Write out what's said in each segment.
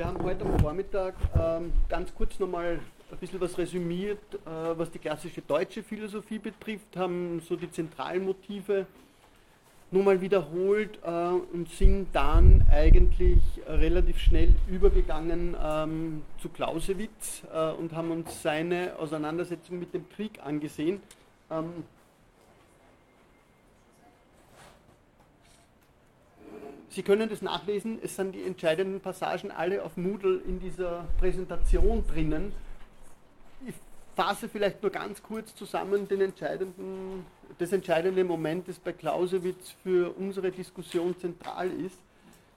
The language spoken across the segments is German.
Wir haben heute am Vormittag ähm, ganz kurz nochmal ein bisschen was resümiert, äh, was die klassische deutsche Philosophie betrifft, haben so die zentralen Motive nochmal wiederholt äh, und sind dann eigentlich relativ schnell übergegangen ähm, zu Clausewitz äh, und haben uns seine Auseinandersetzung mit dem Krieg angesehen. Ähm, Sie können das nachlesen, es sind die entscheidenden Passagen alle auf Moodle in dieser Präsentation drinnen. Ich fasse vielleicht nur ganz kurz zusammen den entscheidenden, das entscheidende Moment, das bei Clausewitz für unsere Diskussion zentral ist,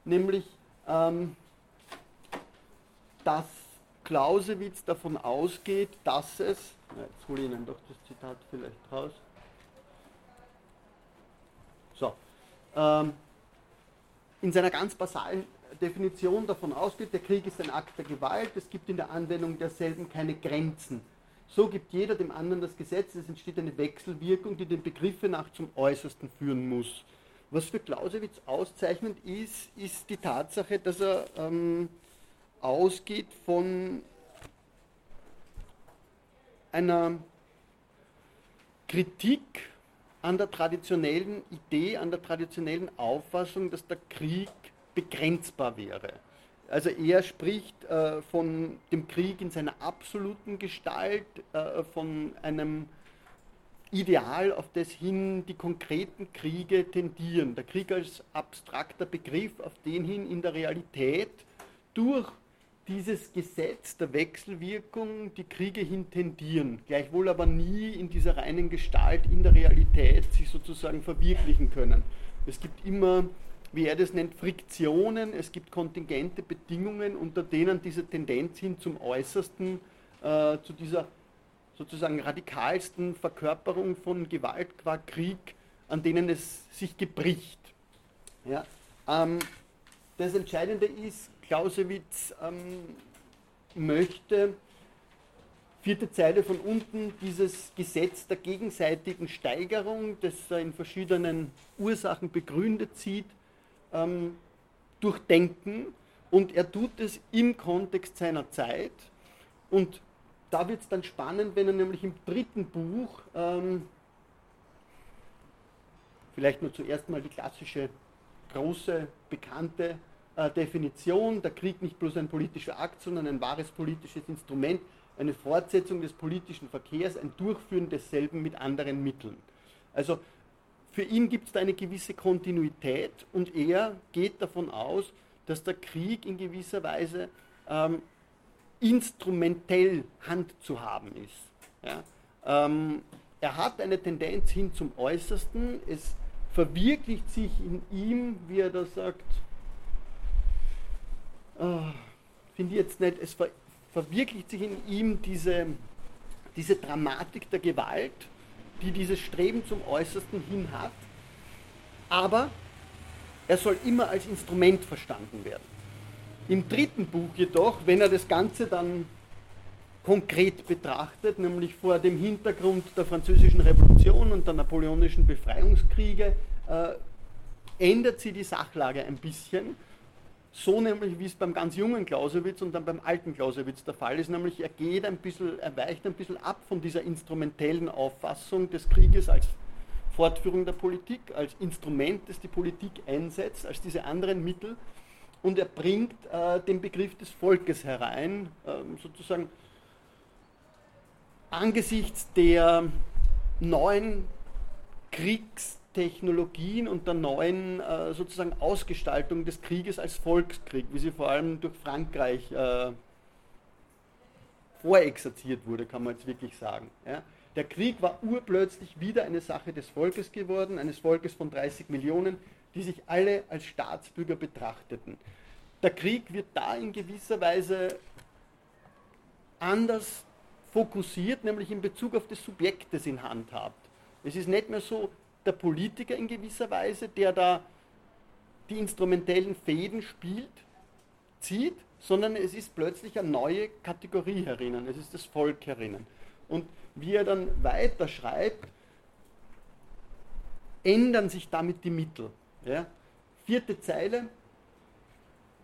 nämlich, ähm, dass Clausewitz davon ausgeht, dass es, jetzt hole ich Ihnen doch das Zitat vielleicht raus, so, ähm, in seiner ganz basalen Definition davon ausgeht, der Krieg ist ein Akt der Gewalt, es gibt in der Anwendung derselben keine Grenzen. So gibt jeder dem anderen das Gesetz, es entsteht eine Wechselwirkung, die den Begriffe nach zum Äußersten führen muss. Was für Clausewitz auszeichnend ist, ist die Tatsache, dass er ähm, ausgeht von einer Kritik an der traditionellen Idee, an der traditionellen Auffassung, dass der Krieg begrenzbar wäre. Also er spricht äh, von dem Krieg in seiner absoluten Gestalt, äh, von einem Ideal, auf das hin die konkreten Kriege tendieren. Der Krieg als abstrakter Begriff, auf den hin in der Realität durch dieses Gesetz der Wechselwirkung die Kriege hin tendieren, gleichwohl aber nie in dieser reinen Gestalt in der Realität sich sozusagen verwirklichen können. Es gibt immer, wie er das nennt, Friktionen, es gibt kontingente Bedingungen, unter denen diese Tendenz hin zum Äußersten, äh, zu dieser sozusagen radikalsten Verkörperung von Gewalt qua Krieg, an denen es sich gebricht. Ja, ähm, das Entscheidende ist, Clausewitz ähm, möchte, vierte Zeile von unten, dieses Gesetz der gegenseitigen Steigerung, das er in verschiedenen Ursachen begründet sieht, ähm, durchdenken. Und er tut es im Kontext seiner Zeit. Und da wird es dann spannend, wenn er nämlich im dritten Buch, ähm, vielleicht nur zuerst mal die klassische, große, bekannte äh, Definition, der Krieg nicht bloß ein politischer Akt, sondern ein wahres politisches Instrument, eine Fortsetzung des politischen Verkehrs, ein Durchführen desselben mit anderen Mitteln. Also für ihn gibt es da eine gewisse Kontinuität und er geht davon aus, dass der Krieg in gewisser Weise ähm, instrumentell Hand zu haben ist. Ja? Ähm, er hat eine Tendenz hin zum Äußersten, es verwirklicht sich in ihm, wie er da sagt, finde ich jetzt nicht, es ver verwirklicht sich in ihm diese, diese Dramatik der Gewalt, die dieses Streben zum Äußersten hin hat, aber er soll immer als Instrument verstanden werden. Im dritten Buch jedoch, wenn er das Ganze dann konkret betrachtet, nämlich vor dem Hintergrund der Französischen Revolution und der napoleonischen Befreiungskriege, äh, ändert sie die Sachlage ein bisschen so nämlich, wie es beim ganz jungen Clausewitz und dann beim alten Clausewitz der Fall ist, nämlich er geht ein bisschen, er weicht ein bisschen ab von dieser instrumentellen Auffassung des Krieges als Fortführung der Politik, als Instrument, das die Politik einsetzt, als diese anderen Mittel. Und er bringt äh, den Begriff des Volkes herein, äh, sozusagen angesichts der neuen Kriegs- Technologien und der neuen äh, sozusagen Ausgestaltung des Krieges als Volkskrieg, wie sie vor allem durch Frankreich äh, vorexerziert wurde, kann man jetzt wirklich sagen. Ja. Der Krieg war urplötzlich wieder eine Sache des Volkes geworden, eines Volkes von 30 Millionen, die sich alle als Staatsbürger betrachteten. Der Krieg wird da in gewisser Weise anders fokussiert, nämlich in Bezug auf das Subjekt, das in Hand hat. Es ist nicht mehr so, der Politiker in gewisser Weise, der da die instrumentellen Fäden spielt, zieht, sondern es ist plötzlich eine neue Kategorie herinnen, es ist das Volk herinnen. Und wie er dann weiter schreibt, ändern sich damit die Mittel. Ja? Vierte Zeile,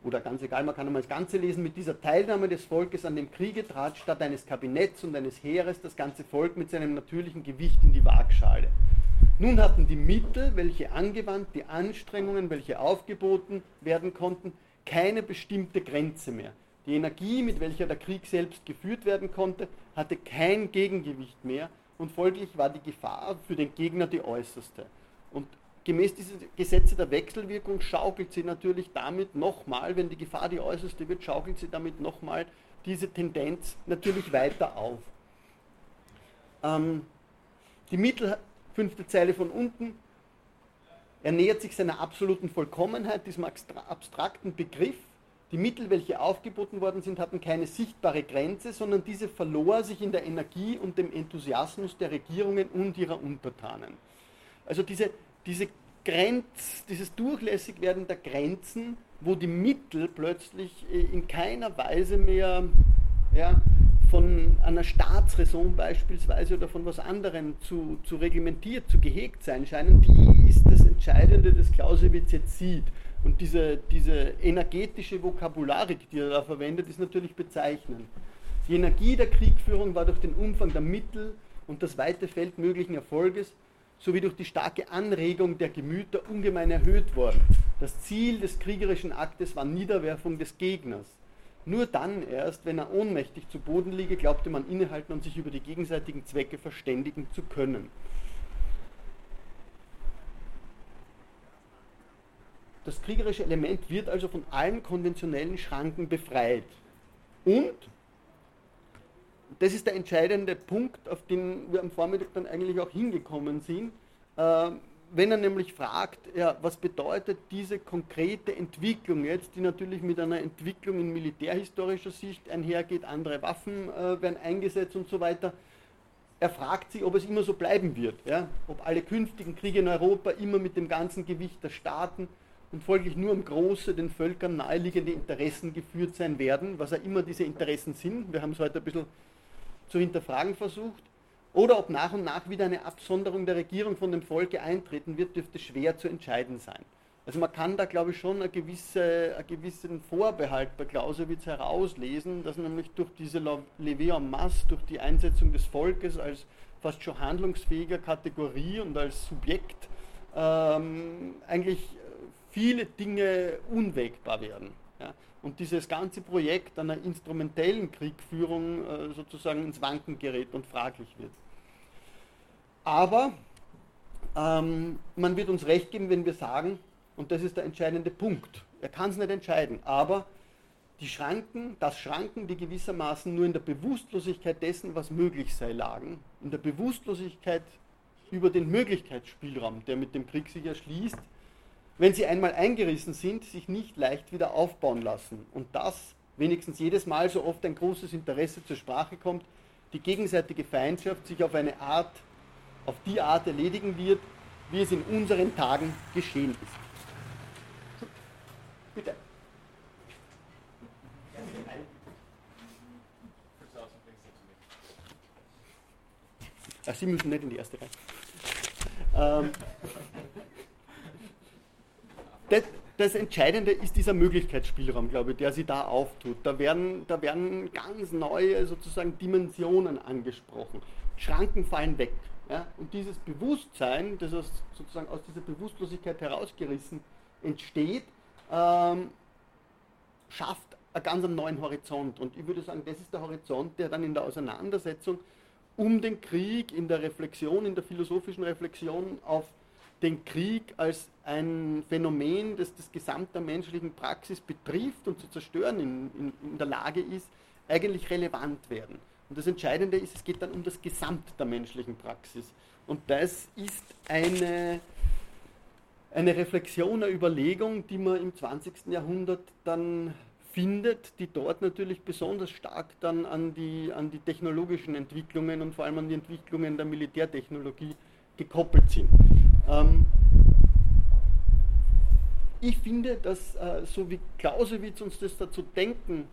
oder ganz egal, man kann einmal das Ganze lesen, mit dieser Teilnahme des Volkes an dem Kriege trat statt eines Kabinetts und eines Heeres das ganze Volk mit seinem natürlichen Gewicht in die Waagschale. Nun hatten die Mittel, welche angewandt, die Anstrengungen, welche aufgeboten werden konnten, keine bestimmte Grenze mehr. Die Energie, mit welcher der Krieg selbst geführt werden konnte, hatte kein Gegengewicht mehr und folglich war die Gefahr für den Gegner die äußerste. Und gemäß dieser Gesetze der Wechselwirkung schaukelt sie natürlich damit nochmal, wenn die Gefahr die äußerste wird, schaukelt sie damit nochmal diese Tendenz natürlich weiter auf. Ähm, die Mittel, fünfte Zeile von unten, er nähert sich seiner absoluten Vollkommenheit, diesem abstrakten Begriff. Die Mittel, welche aufgeboten worden sind, hatten keine sichtbare Grenze, sondern diese verlor sich in der Energie und dem Enthusiasmus der Regierungen und ihrer Untertanen. Also diese, diese Grenz, dieses Durchlässigwerden der Grenzen, wo die Mittel plötzlich äh, in keiner Weise mehr ja, von einer Staatsräson beispielsweise oder von was anderem zu, zu reglementiert, zu gehegt sein scheinen, die ist das Entscheidende, das Clausewitz jetzt sieht. Und diese, diese energetische Vokabularik, die er da verwendet, ist natürlich bezeichnend. Die Energie der Kriegführung war durch den Umfang der Mittel und das weite Feld möglichen Erfolges sowie durch die starke Anregung der Gemüter ungemein erhöht worden. Das Ziel des kriegerischen Aktes war Niederwerfung des Gegners. Nur dann erst, wenn er ohnmächtig zu Boden liege, glaubte man innehalten und sich über die gegenseitigen Zwecke verständigen zu können. Das kriegerische Element wird also von allen konventionellen Schranken befreit. Und, das ist der entscheidende Punkt, auf den wir am Vormittag dann eigentlich auch hingekommen sind, äh, wenn er nämlich fragt, ja, was bedeutet diese konkrete Entwicklung jetzt, die natürlich mit einer Entwicklung in militärhistorischer Sicht einhergeht, andere Waffen äh, werden eingesetzt und so weiter. Er fragt sich, ob es immer so bleiben wird, ja? ob alle künftigen Kriege in Europa immer mit dem ganzen Gewicht der Staaten und folglich nur um große, den Völkern naheliegende Interessen geführt sein werden, was auch immer diese Interessen sind. Wir haben es heute ein bisschen zu hinterfragen versucht. Oder ob nach und nach wieder eine Absonderung der Regierung von dem Volke eintreten wird, dürfte schwer zu entscheiden sein. Also man kann da, glaube ich, schon einen, gewisse, einen gewissen Vorbehalt bei Clausewitz herauslesen, dass nämlich durch diese Levée en masse, durch die Einsetzung des Volkes als fast schon handlungsfähiger Kategorie und als Subjekt ähm, eigentlich viele Dinge unwägbar werden. Ja? Und dieses ganze Projekt einer instrumentellen Kriegführung äh, sozusagen ins Wanken gerät und fraglich wird. Aber ähm, man wird uns recht geben, wenn wir sagen, und das ist der entscheidende Punkt, er kann es nicht entscheiden, aber die Schranken, das Schranken, die gewissermaßen nur in der Bewusstlosigkeit dessen, was möglich sei, lagen, in der Bewusstlosigkeit über den Möglichkeitsspielraum, der mit dem Krieg sich erschließt, wenn sie einmal eingerissen sind, sich nicht leicht wieder aufbauen lassen. Und das wenigstens jedes Mal so oft ein großes Interesse zur Sprache kommt, die gegenseitige Feindschaft sich auf eine Art, auf die Art erledigen wird, wie es in unseren Tagen geschehen ist. Bitte. Ach, Sie müssen nicht in die erste Reihe. Ähm, das, das, Entscheidende ist dieser Möglichkeitsspielraum, glaube ich, der sich da auftut. Da werden, da werden ganz neue sozusagen Dimensionen angesprochen. Schranken fallen weg. Ja? Und dieses Bewusstsein, das aus, sozusagen aus dieser Bewusstlosigkeit herausgerissen entsteht, ähm, schafft einen ganz neuen Horizont. Und ich würde sagen, das ist der Horizont, der dann in der Auseinandersetzung um den Krieg, in der Reflexion, in der philosophischen Reflexion auf den Krieg als ein Phänomen, das das gesamte menschlichen Praxis betrifft und zu zerstören in, in, in, der Lage ist, eigentlich relevant werden. Und das Entscheidende ist, es geht dann um das Gesamt der menschlichen Praxis. Und das ist eine, eine Reflexion, eine Überlegung, die man im 20. Jahrhundert dann findet, die dort natürlich besonders stark dann an die, an die technologischen Entwicklungen und vor allem an die Entwicklungen der Militärtechnologie gekoppelt sind. Ähm, ich finde, dass äh, so wie Clausewitz uns das dazu denken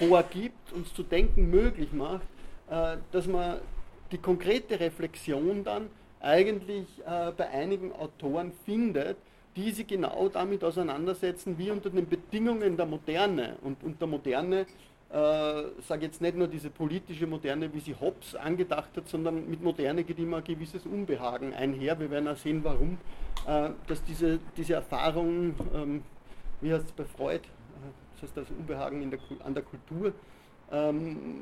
vorgibt, uns zu denken möglich macht, äh, dass man die konkrete Reflexion dann eigentlich äh, bei einigen Autoren findet die sich genau damit auseinandersetzen, wie unter den Bedingungen der Moderne und unter Moderne äh, sage jetzt nicht nur diese politische Moderne, wie sie Hobbes angedacht hat, sondern mit Moderne geht immer ein gewisses Unbehagen einher. Wir werden auch sehen, warum, äh, dass diese, diese Erfahrung, ähm, wie heißt es bei Freud, das heißt das Unbehagen der, an der Kultur, ähm,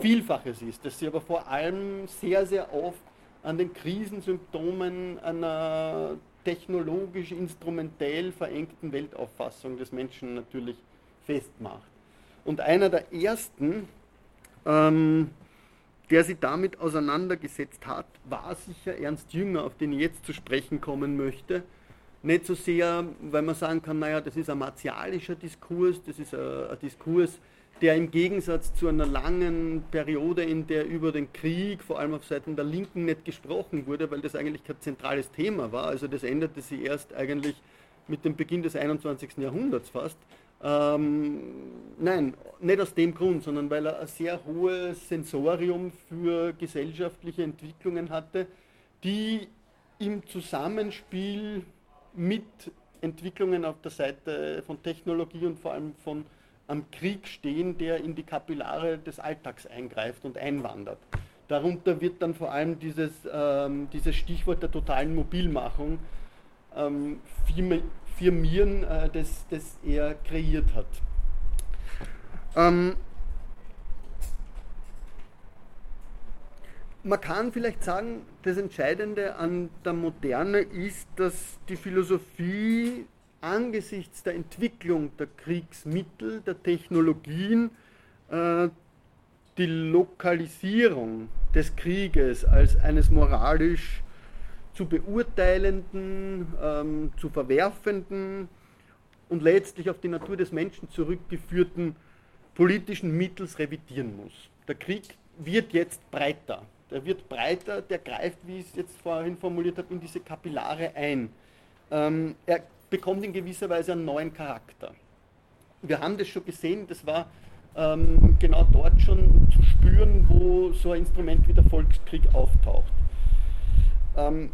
Vielfaches ist, dass sie aber vor allem sehr, sehr oft an den Krisensymptomen einer technologisch instrumentell verengten Weltauffassung des Menschen natürlich festmacht. Und einer der ersten, ähm, der sich damit auseinandergesetzt hat, war sicher Ernst Jünger, auf den ich jetzt zu sprechen kommen möchte. Nicht so sehr, weil man sagen kann, naja, das ist ein martialischer Diskurs, das ist ein, ein Diskurs, der im Gegensatz zu einer langen Periode, in der über den Krieg, vor allem auf Seiten der Linken, nicht gesprochen wurde, weil das eigentlich kein zentrales Thema war. Also das änderte sich erst eigentlich mit dem Beginn des 21. Jahrhunderts fast. Ähm, nein, nicht aus dem Grund, sondern weil er ein sehr hohes Sensorium für gesellschaftliche Entwicklungen hatte, die im Zusammenspiel mit Entwicklungen auf der Seite von Technologie und vor allem von am Krieg stehen, der in die Kapillare des Alltags eingreift und einwandert. Darunter wird dann vor allem dieses, ähm, dieses Stichwort der totalen Mobilmachung ähm, firmieren, äh, das, das er kreiert hat. Ähm, man kann vielleicht sagen, das Entscheidende an der Moderne ist, dass die Philosophie angesichts der Entwicklung der Kriegsmittel, der Technologien, äh, die Lokalisierung des Krieges als eines moralisch zu beurteilenden, ähm, zu verwerfenden und letztlich auf die Natur des Menschen zurückgeführten politischen Mittels revidieren muss. Der Krieg wird jetzt breiter. Der wird breiter, der greift, wie ich es jetzt vorhin formuliert habe, in diese Kapillare ein. Ähm, er bekommt in gewisser Weise einen neuen Charakter. Wir haben das schon gesehen, das war ähm, genau dort schon zu spüren, wo so ein Instrument wie der Volkskrieg auftaucht. Ähm,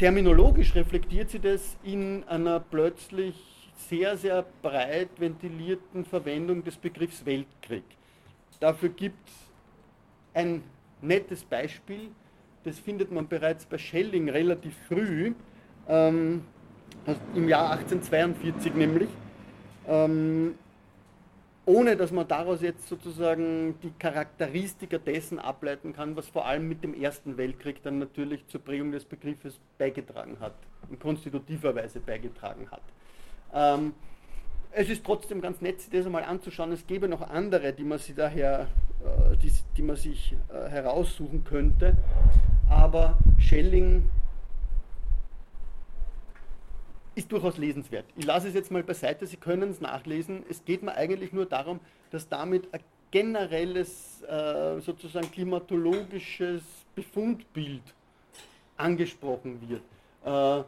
Terminologisch reflektiert sie das in einer plötzlich sehr, sehr breit ventilierten Verwendung des Begriffs Weltkrieg. Dafür gibt es ein nettes Beispiel, das findet man bereits bei Schelling relativ früh, ähm, im Jahr 1842 nämlich. Ähm, ohne dass man daraus jetzt sozusagen die Charakteristika dessen ableiten kann, was vor allem mit dem Ersten Weltkrieg dann natürlich zur Prägung des Begriffes beigetragen hat, in konstitutiver Weise beigetragen hat. Ähm, es ist trotzdem ganz nett, sich das einmal anzuschauen. Es gäbe noch andere, die man sich daher, die, die man sich äh, heraussuchen könnte. Aber Schelling ist durchaus lesenswert. Ich lasse es jetzt mal beiseite, Sie können es nachlesen. Es geht mir eigentlich nur darum, dass damit ein generelles, äh, sozusagen klimatologisches Befundbild angesprochen wird. Äh,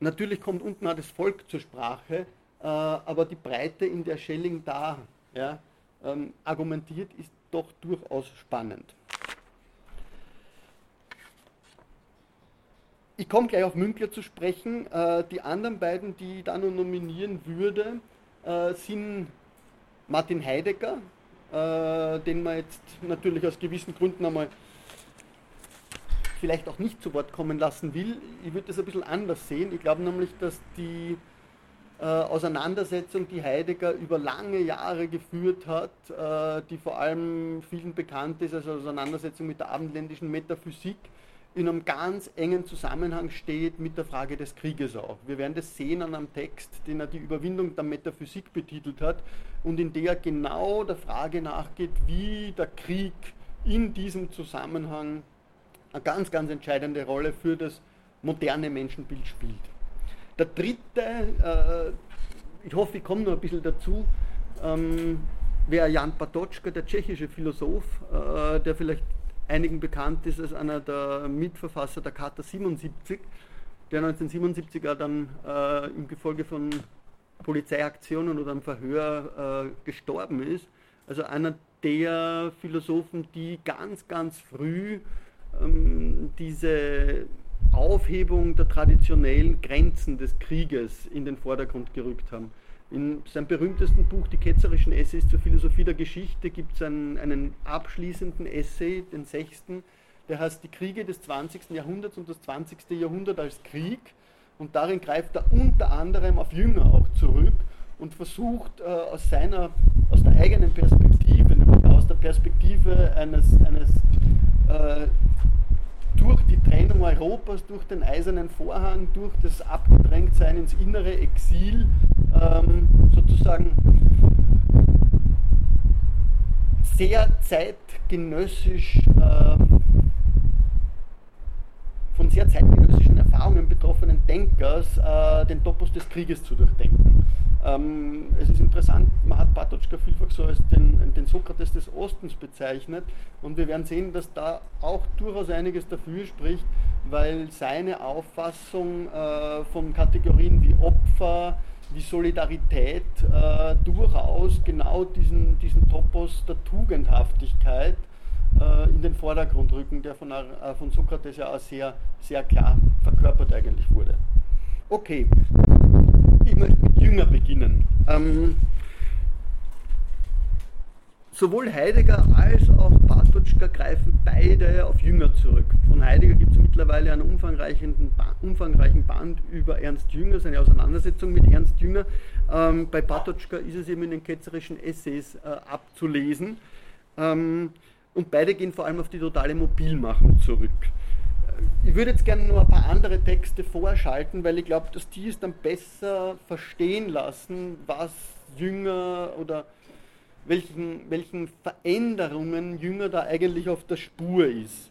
natürlich kommt unten auch das Volk zur Sprache, äh, aber die Breite, in der Schelling da ja, ähm, argumentiert, ist doch durchaus spannend. Ich komme gleich auf Münkler zu sprechen. Äh, die anderen beiden, die ich da noch nominieren würde, äh, sind Martin Heidegger, äh, den man jetzt natürlich aus gewissen Gründen einmal vielleicht auch nicht zu Wort kommen lassen will. Ich würde das ein bisschen anders sehen. Ich glaube nämlich, dass die Auseinandersetzung, die Heidegger über lange Jahre geführt hat, die vor allem vielen bekannt ist als Auseinandersetzung mit der abendländischen Metaphysik, in einem ganz engen Zusammenhang steht mit der Frage des Krieges auch. Wir werden das sehen an einem Text, den er die Überwindung der Metaphysik betitelt hat und in der er genau der Frage nachgeht, wie der Krieg in diesem Zusammenhang eine ganz, ganz entscheidende Rolle für das moderne Menschenbild spielt. Der dritte, äh, ich hoffe, ich komme noch ein bisschen dazu, ähm, wäre Jan Patočka, der tschechische Philosoph, äh, der vielleicht einigen bekannt ist als einer der Mitverfasser der Charta 77, der 1977er dann äh, im Gefolge von Polizeiaktionen oder einem Verhör äh, gestorben ist. Also einer der Philosophen, die ganz, ganz früh ähm, diese Aufhebung der traditionellen Grenzen des Krieges in den Vordergrund gerückt haben. In seinem berühmtesten Buch, Die ketzerischen Essays zur Philosophie der Geschichte, gibt es einen, einen abschließenden Essay, den sechsten, der heißt Die Kriege des 20. Jahrhunderts und das 20. Jahrhundert als Krieg. Und darin greift er unter anderem auf Jünger auch zurück und versucht äh, aus seiner, aus der eigenen Perspektive, nämlich aus der Perspektive eines, eines äh, durch die Trennung Europas, durch den eisernen Vorhang, durch das Abgedrängtsein ins innere Exil, ähm, sozusagen sehr zeitgenössisch, äh, von sehr zeitgenössischen Erfahrungen betroffenen Denkers äh, den Topos des Krieges zu durchdenken. Ähm, es ist interessant, man hat Patočka vielfach so als den, den, Sokrates des Ostens bezeichnet und wir werden sehen, dass da auch durchaus einiges dafür spricht, weil seine Auffassung äh, von Kategorien wie Opfer, wie Solidarität äh, durchaus genau diesen, diesen Topos der Tugendhaftigkeit äh, in den Vordergrund rücken, der von, äh, von Sokrates ja auch sehr, sehr klar verkörpert eigentlich wurde. Okay, ich möchte mit Jünger beginnen. Ähm, sowohl Heidegger als auch Patočka greifen beide auf Jünger zurück. Von Heidegger gibt es mittlerweile einen umfangreichen, umfangreichen Band über Ernst Jünger, seine Auseinandersetzung mit Ernst Jünger. Ähm, bei Patočka ist es eben in den ketzerischen Essays äh, abzulesen. Ähm, und beide gehen vor allem auf die totale Mobilmachung zurück ich würde jetzt gerne noch ein paar andere Texte vorschalten, weil ich glaube, dass die es dann besser verstehen lassen, was Jünger oder welchen, welchen Veränderungen Jünger da eigentlich auf der Spur ist.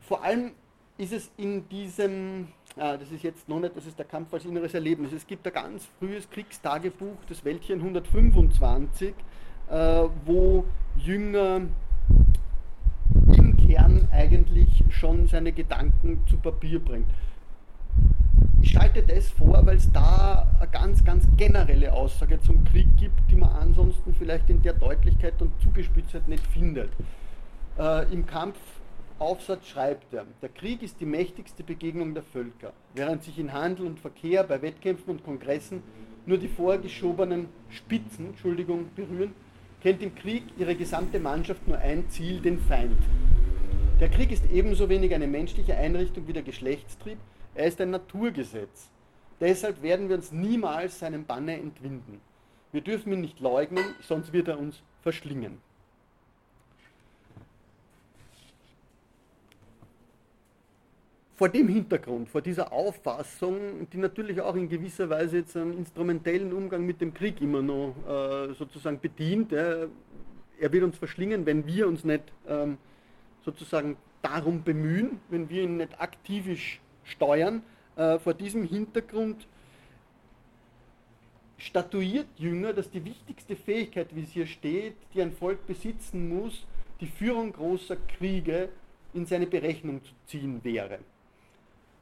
Vor allem ist es in diesem, ah, das ist jetzt noch nicht, das ist der Kampf als inneres Erlebnis. Es gibt ein ganz frühes Kriegstagebuch, das Wäldchen 125, äh, wo Jünger Kern eigentlich schon seine Gedanken zu Papier bringt. Ich schalte das vor, weil es da eine ganz, ganz generelle Aussage zum Krieg gibt, die man ansonsten vielleicht in der Deutlichkeit und Zugespitztheit nicht findet. Äh, Im Kampfaufsatz schreibt er, der Krieg ist die mächtigste Begegnung der Völker, während sich in Handel und Verkehr, bei Wettkämpfen und Kongressen nur die vorgeschobenen Spitzen Entschuldigung, berühren, kennt im Krieg ihre gesamte Mannschaft nur ein Ziel, den Feind. Der Krieg ist ebenso wenig eine menschliche Einrichtung wie der Geschlechtstrieb, er ist ein Naturgesetz. Deshalb werden wir uns niemals seinem Banne entwinden. Wir dürfen ihn nicht leugnen, sonst wird er uns verschlingen. vor dem Hintergrund, vor dieser Auffassung, die natürlich auch in gewisser Weise jetzt einen instrumentellen Umgang mit dem Krieg immer noch äh, sozusagen bedient, äh, er wird uns verschlingen, wenn wir uns nicht ähm, sozusagen darum bemühen, wenn wir ihn nicht aktivisch steuern. Äh, vor diesem Hintergrund statuiert Jünger, dass die wichtigste Fähigkeit, wie es hier steht, die ein Volk besitzen muss, die Führung großer Kriege in seine Berechnung zu ziehen wäre.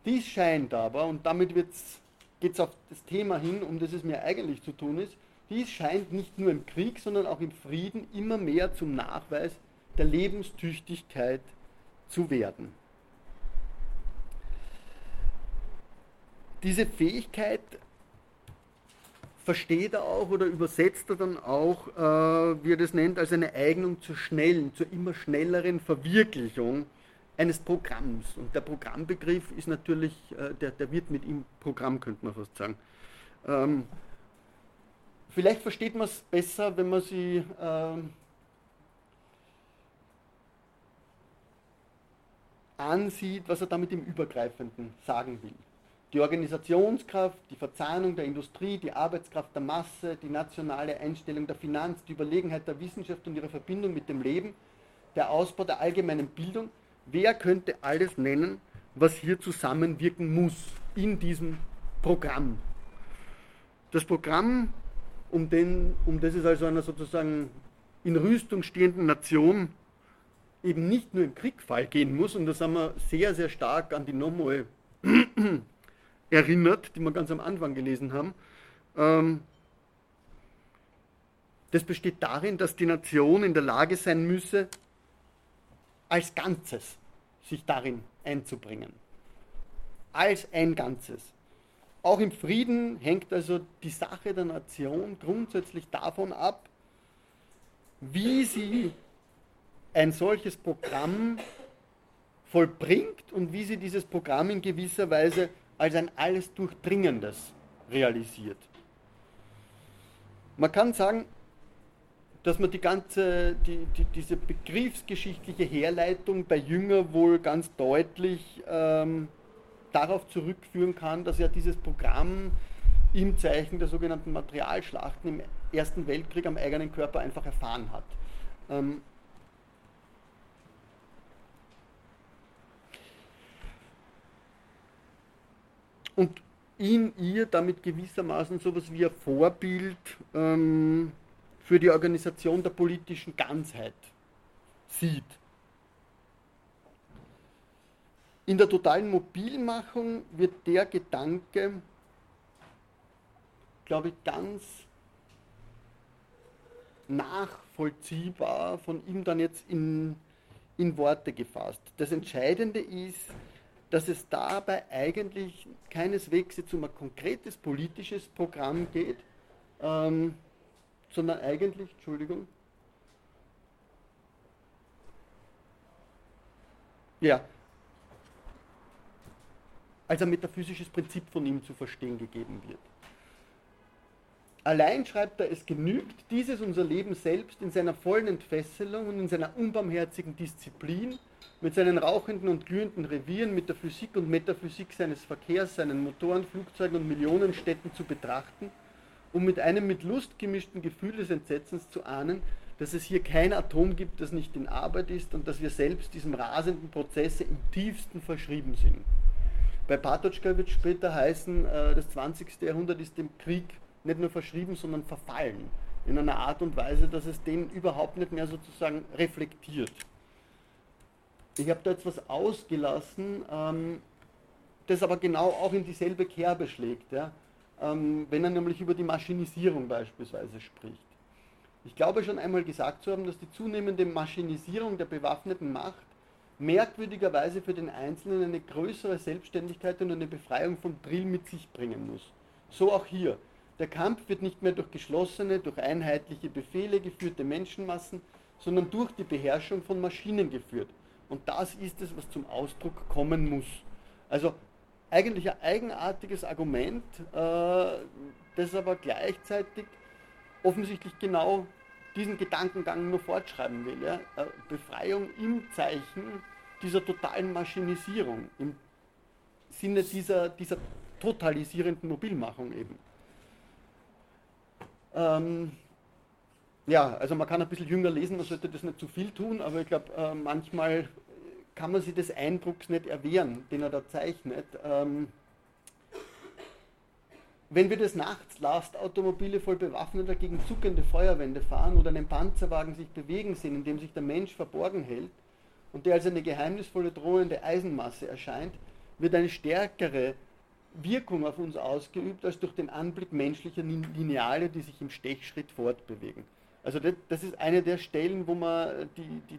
Dies scheint aber, und damit geht es auf das Thema hin, um das es mir eigentlich zu tun ist, dies scheint nicht nur im Krieg, sondern auch im Frieden immer mehr zum Nachweis der Lebenstüchtigkeit zu werden. Diese Fähigkeit versteht er auch oder übersetzt er dann auch, äh, wie er das nennt, als eine Eignung zur schnellen, zur immer schnelleren Verwirklichung eines Programms. Und der Programmbegriff ist natürlich, äh, der, der wird mit ihm Programm, könnte man fast sagen. Ähm, vielleicht versteht man es besser, wenn man sie ähm, ansieht, was er damit im Übergreifenden sagen will. Die Organisationskraft, die Verzahnung der Industrie, die Arbeitskraft der Masse, die nationale Einstellung der Finanz, die Überlegenheit der Wissenschaft und ihre Verbindung mit dem Leben, der Ausbau der allgemeinen Bildung, Wer könnte alles nennen, was hier zusammenwirken muss in diesem Programm? Das Programm, um, den, um das es also einer sozusagen in Rüstung stehenden Nation eben nicht nur im Kriegfall gehen muss, und das haben wir sehr, sehr stark an die Nomoe erinnert, die wir ganz am Anfang gelesen haben. Ähm, das besteht darin, dass die Nation in der Lage sein müsse, als Ganzes sich darin einzubringen. Als ein Ganzes. Auch im Frieden hängt also die Sache der Nation grundsätzlich davon ab, wie sie ein solches Programm vollbringt und wie sie dieses Programm in gewisser Weise als ein alles Durchdringendes realisiert. Man kann sagen, dass man die ganze, die, die, diese begriffsgeschichtliche Herleitung bei Jünger wohl ganz deutlich ähm, darauf zurückführen kann, dass er dieses Programm im Zeichen der sogenannten Materialschlachten im Ersten Weltkrieg am eigenen Körper einfach erfahren hat. Ähm, und in ihr damit gewissermaßen so etwas wie ein Vorbild ähm, für die Organisation der politischen Ganzheit sieht. In der totalen Mobilmachung wird der Gedanke, glaube ich, ganz nachvollziehbar von ihm dann jetzt in, in Worte gefasst. Das Entscheidende ist, dass es dabei eigentlich keineswegs jetzt um ein konkretes politisches Programm geht, ähm, sondern eigentlich, Entschuldigung, ja, als ein metaphysisches Prinzip von ihm zu verstehen gegeben wird. Allein schreibt er, es genügt, dieses unser Leben selbst in seiner vollen Entfesselung und in seiner unbarmherzigen Disziplin, mit seinen rauchenden und glühenden Revieren, mit der Physik und Metaphysik seines Verkehrs, seinen Motoren, Flugzeugen und Millionenstädten zu betrachten, um mit einem mit Lust gemischten Gefühl des Entsetzens zu ahnen, dass es hier kein Atom gibt, das nicht in Arbeit ist und dass wir selbst diesem rasenden Prozesse im tiefsten verschrieben sind. Bei Patočka wird später heißen, äh, das 20. Jahrhundert ist dem Krieg nicht nur verschrieben, sondern verfallen. In einer Art und Weise, dass es den überhaupt nicht mehr sozusagen reflektiert. Ich habe da jetzt was ausgelassen, ähm, das aber genau auch in dieselbe Kerbe schlägt, ja? ähm, wenn er nämlich über die Maschinisierung beispielsweise spricht. Ich glaube schon einmal gesagt zu haben, dass die zunehmende Maschinisierung der bewaffneten Macht merkwürdigerweise für den Einzelnen eine größere Selbstständigkeit und eine Befreiung vom Drill mit sich bringen muss. So auch hier. Der Kampf wird nicht mehr durch geschlossene, durch einheitliche Befehle geführte Menschenmassen, sondern durch die Beherrschung von Maschinen geführt. Und das ist es, was zum Ausdruck kommen muss. Also eigentlich ein eigenartiges Argument, äh, das aber gleichzeitig offensichtlich genau diesen Gedankengang nur fortschreiben will. Äh, Befreiung im Zeichen dieser totalen Maschinisierung, im Sinne dieser, dieser totalisierenden Mobilmachung eben. Ähm, ja, also man kann ein bisschen jünger lesen, man sollte das nicht zu viel tun, aber ich glaube, äh, manchmal kann man sich des Eindrucks nicht erwehren, den er da zeichnet. Ähm, wenn wir des Nachts Lastautomobile voll bewaffneter gegen zuckende Feuerwände fahren oder einen Panzerwagen sich bewegen sehen, in dem sich der Mensch verborgen hält und der als eine geheimnisvolle drohende Eisenmasse erscheint, wird eine stärkere Wirkung auf uns ausgeübt als durch den Anblick menschlicher Lineale, die sich im Stechschritt fortbewegen. Also das, das ist eine der Stellen, wo man die, die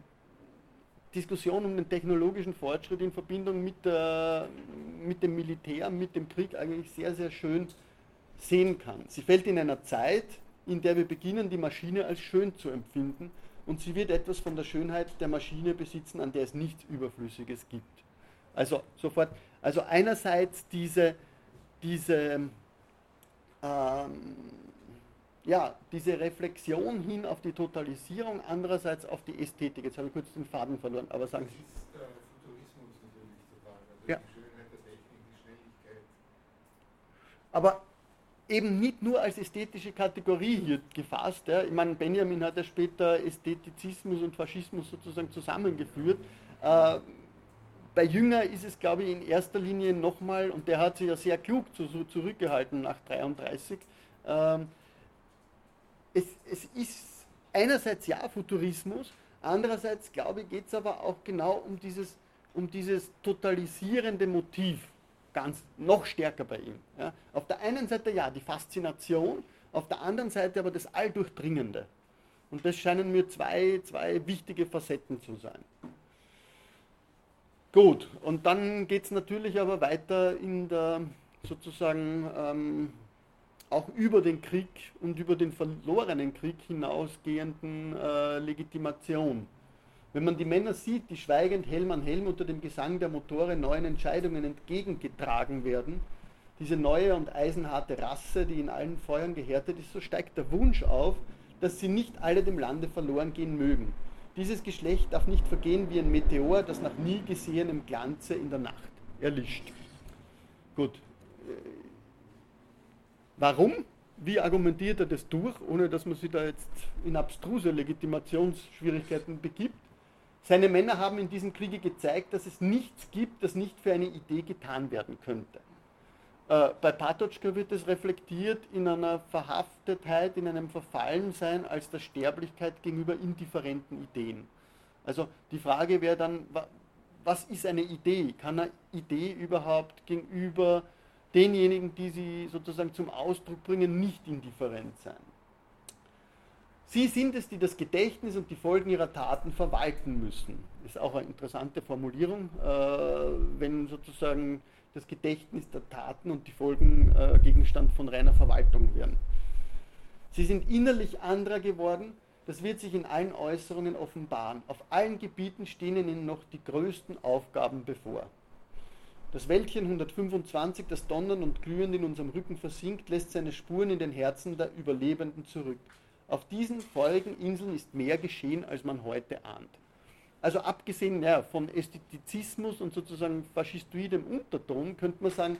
Diskussion um den technologischen Fortschritt in Verbindung mit, der, mit dem Militär, mit dem Krieg eigentlich sehr, sehr schön sehen kann. Sie fällt in einer Zeit, in der wir beginnen, die Maschine als schön zu empfinden und sie wird etwas von der Schönheit der Maschine besitzen, an der es nichts Überflüssiges gibt. Also sofort, also einerseits diese, diese, ähm, ja, diese Reflexion hin auf die Totalisierung, andererseits auf die Ästhetik. Jetzt habe ich kurz den Faden verloren, aber sagen Sie. Das ist der Futurismus natürlich total. Also ja. die Schönheit der Technik, die Schnelligkeit. Aber eben nicht nur als ästhetische Kategorie hier gefasst. Ja. Ich meine, Benjamin hat ja später Ästhetizismus und Faschismus sozusagen zusammengeführt. Äh, bei Jünger ist es, glaube ich, in erster Linie nochmal, und der hat sich ja sehr klug zu, zurückgehalten nach 33, ähm, es, es ist einerseits ja Futurismus, andererseits, glaube ich, geht es aber auch genau um dieses, um dieses totalisierende Motiv ganz noch stärker bei ihm. Ja. Auf der einen Seite ja die Faszination, auf der anderen Seite aber das Alldurchdringende. Und das scheinen mir zwei, zwei wichtige Facetten zu sein. Gut, und dann geht es natürlich aber weiter in der sozusagen ähm, auch über den Krieg und über den verlorenen Krieg hinausgehenden äh, Legitimation. Wenn man die Männer sieht, die schweigend Helm an Helm unter dem Gesang der Motore neuen Entscheidungen entgegengetragen werden, diese neue und eisenharte Rasse, die in allen Feuern gehärtet ist, so steigt der Wunsch auf, dass sie nicht alle dem Lande verloren gehen mögen. Dieses Geschlecht darf nicht vergehen wie ein Meteor, das nach nie gesehenem Glanze in der Nacht erlischt. Gut, Warum? Wie argumentiert er das durch, ohne dass man sich da jetzt in abstruse Legitimationsschwierigkeiten begibt? Seine Männer haben in diesem Kriege gezeigt, dass es nichts gibt, das nicht für eine Idee getan werden könnte. Äh, bei Patočka wird es reflektiert in einer Verhaftetheit, in einem Verfallensein als der Sterblichkeit gegenüber indifferenten Ideen. Also die Frage wäre dann, was ist eine Idee? Kann eine Idee überhaupt gegenüber denjenigen, die sie sozusagen zum Ausdruck bringen, nicht indifferent sein. Sie sind es, die das Gedächtnis und die Folgen ihrer Taten verwalten müssen. Ist auch eine interessante Formulierung, äh, wenn sozusagen das Gedächtnis der Taten und die Folgen äh, Gegenstand von reiner Verwaltung werden. Sie sind innerlich anderer geworden, das wird sich in allen Äußerungen offenbaren. Auf allen Gebieten stehen ihnen noch die größten Aufgaben bevor. Das Wäldchen 125, das donnernd und glühend in unserem Rücken versinkt, lässt seine Spuren in den Herzen der Überlebenden zurück. Auf diesen feurigen Inseln ist mehr geschehen, als man heute ahnt. Also abgesehen ja, von Ästhetizismus und sozusagen faschistoidem Unterton könnte man sagen,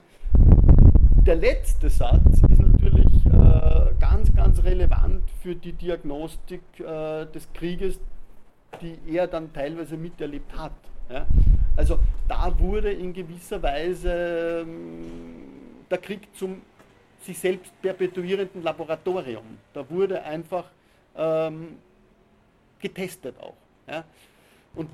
der letzte Satz ist natürlich äh, ganz, ganz relevant für die Diagnostik äh, des Krieges, die er dann teilweise miterlebt hat. Ja? Also da wurde in gewisser Weise ähm, der Krieg zum sich selbst perpetuierenden Laboratorium. Da wurde einfach ähm, getestet auch. Ja? Und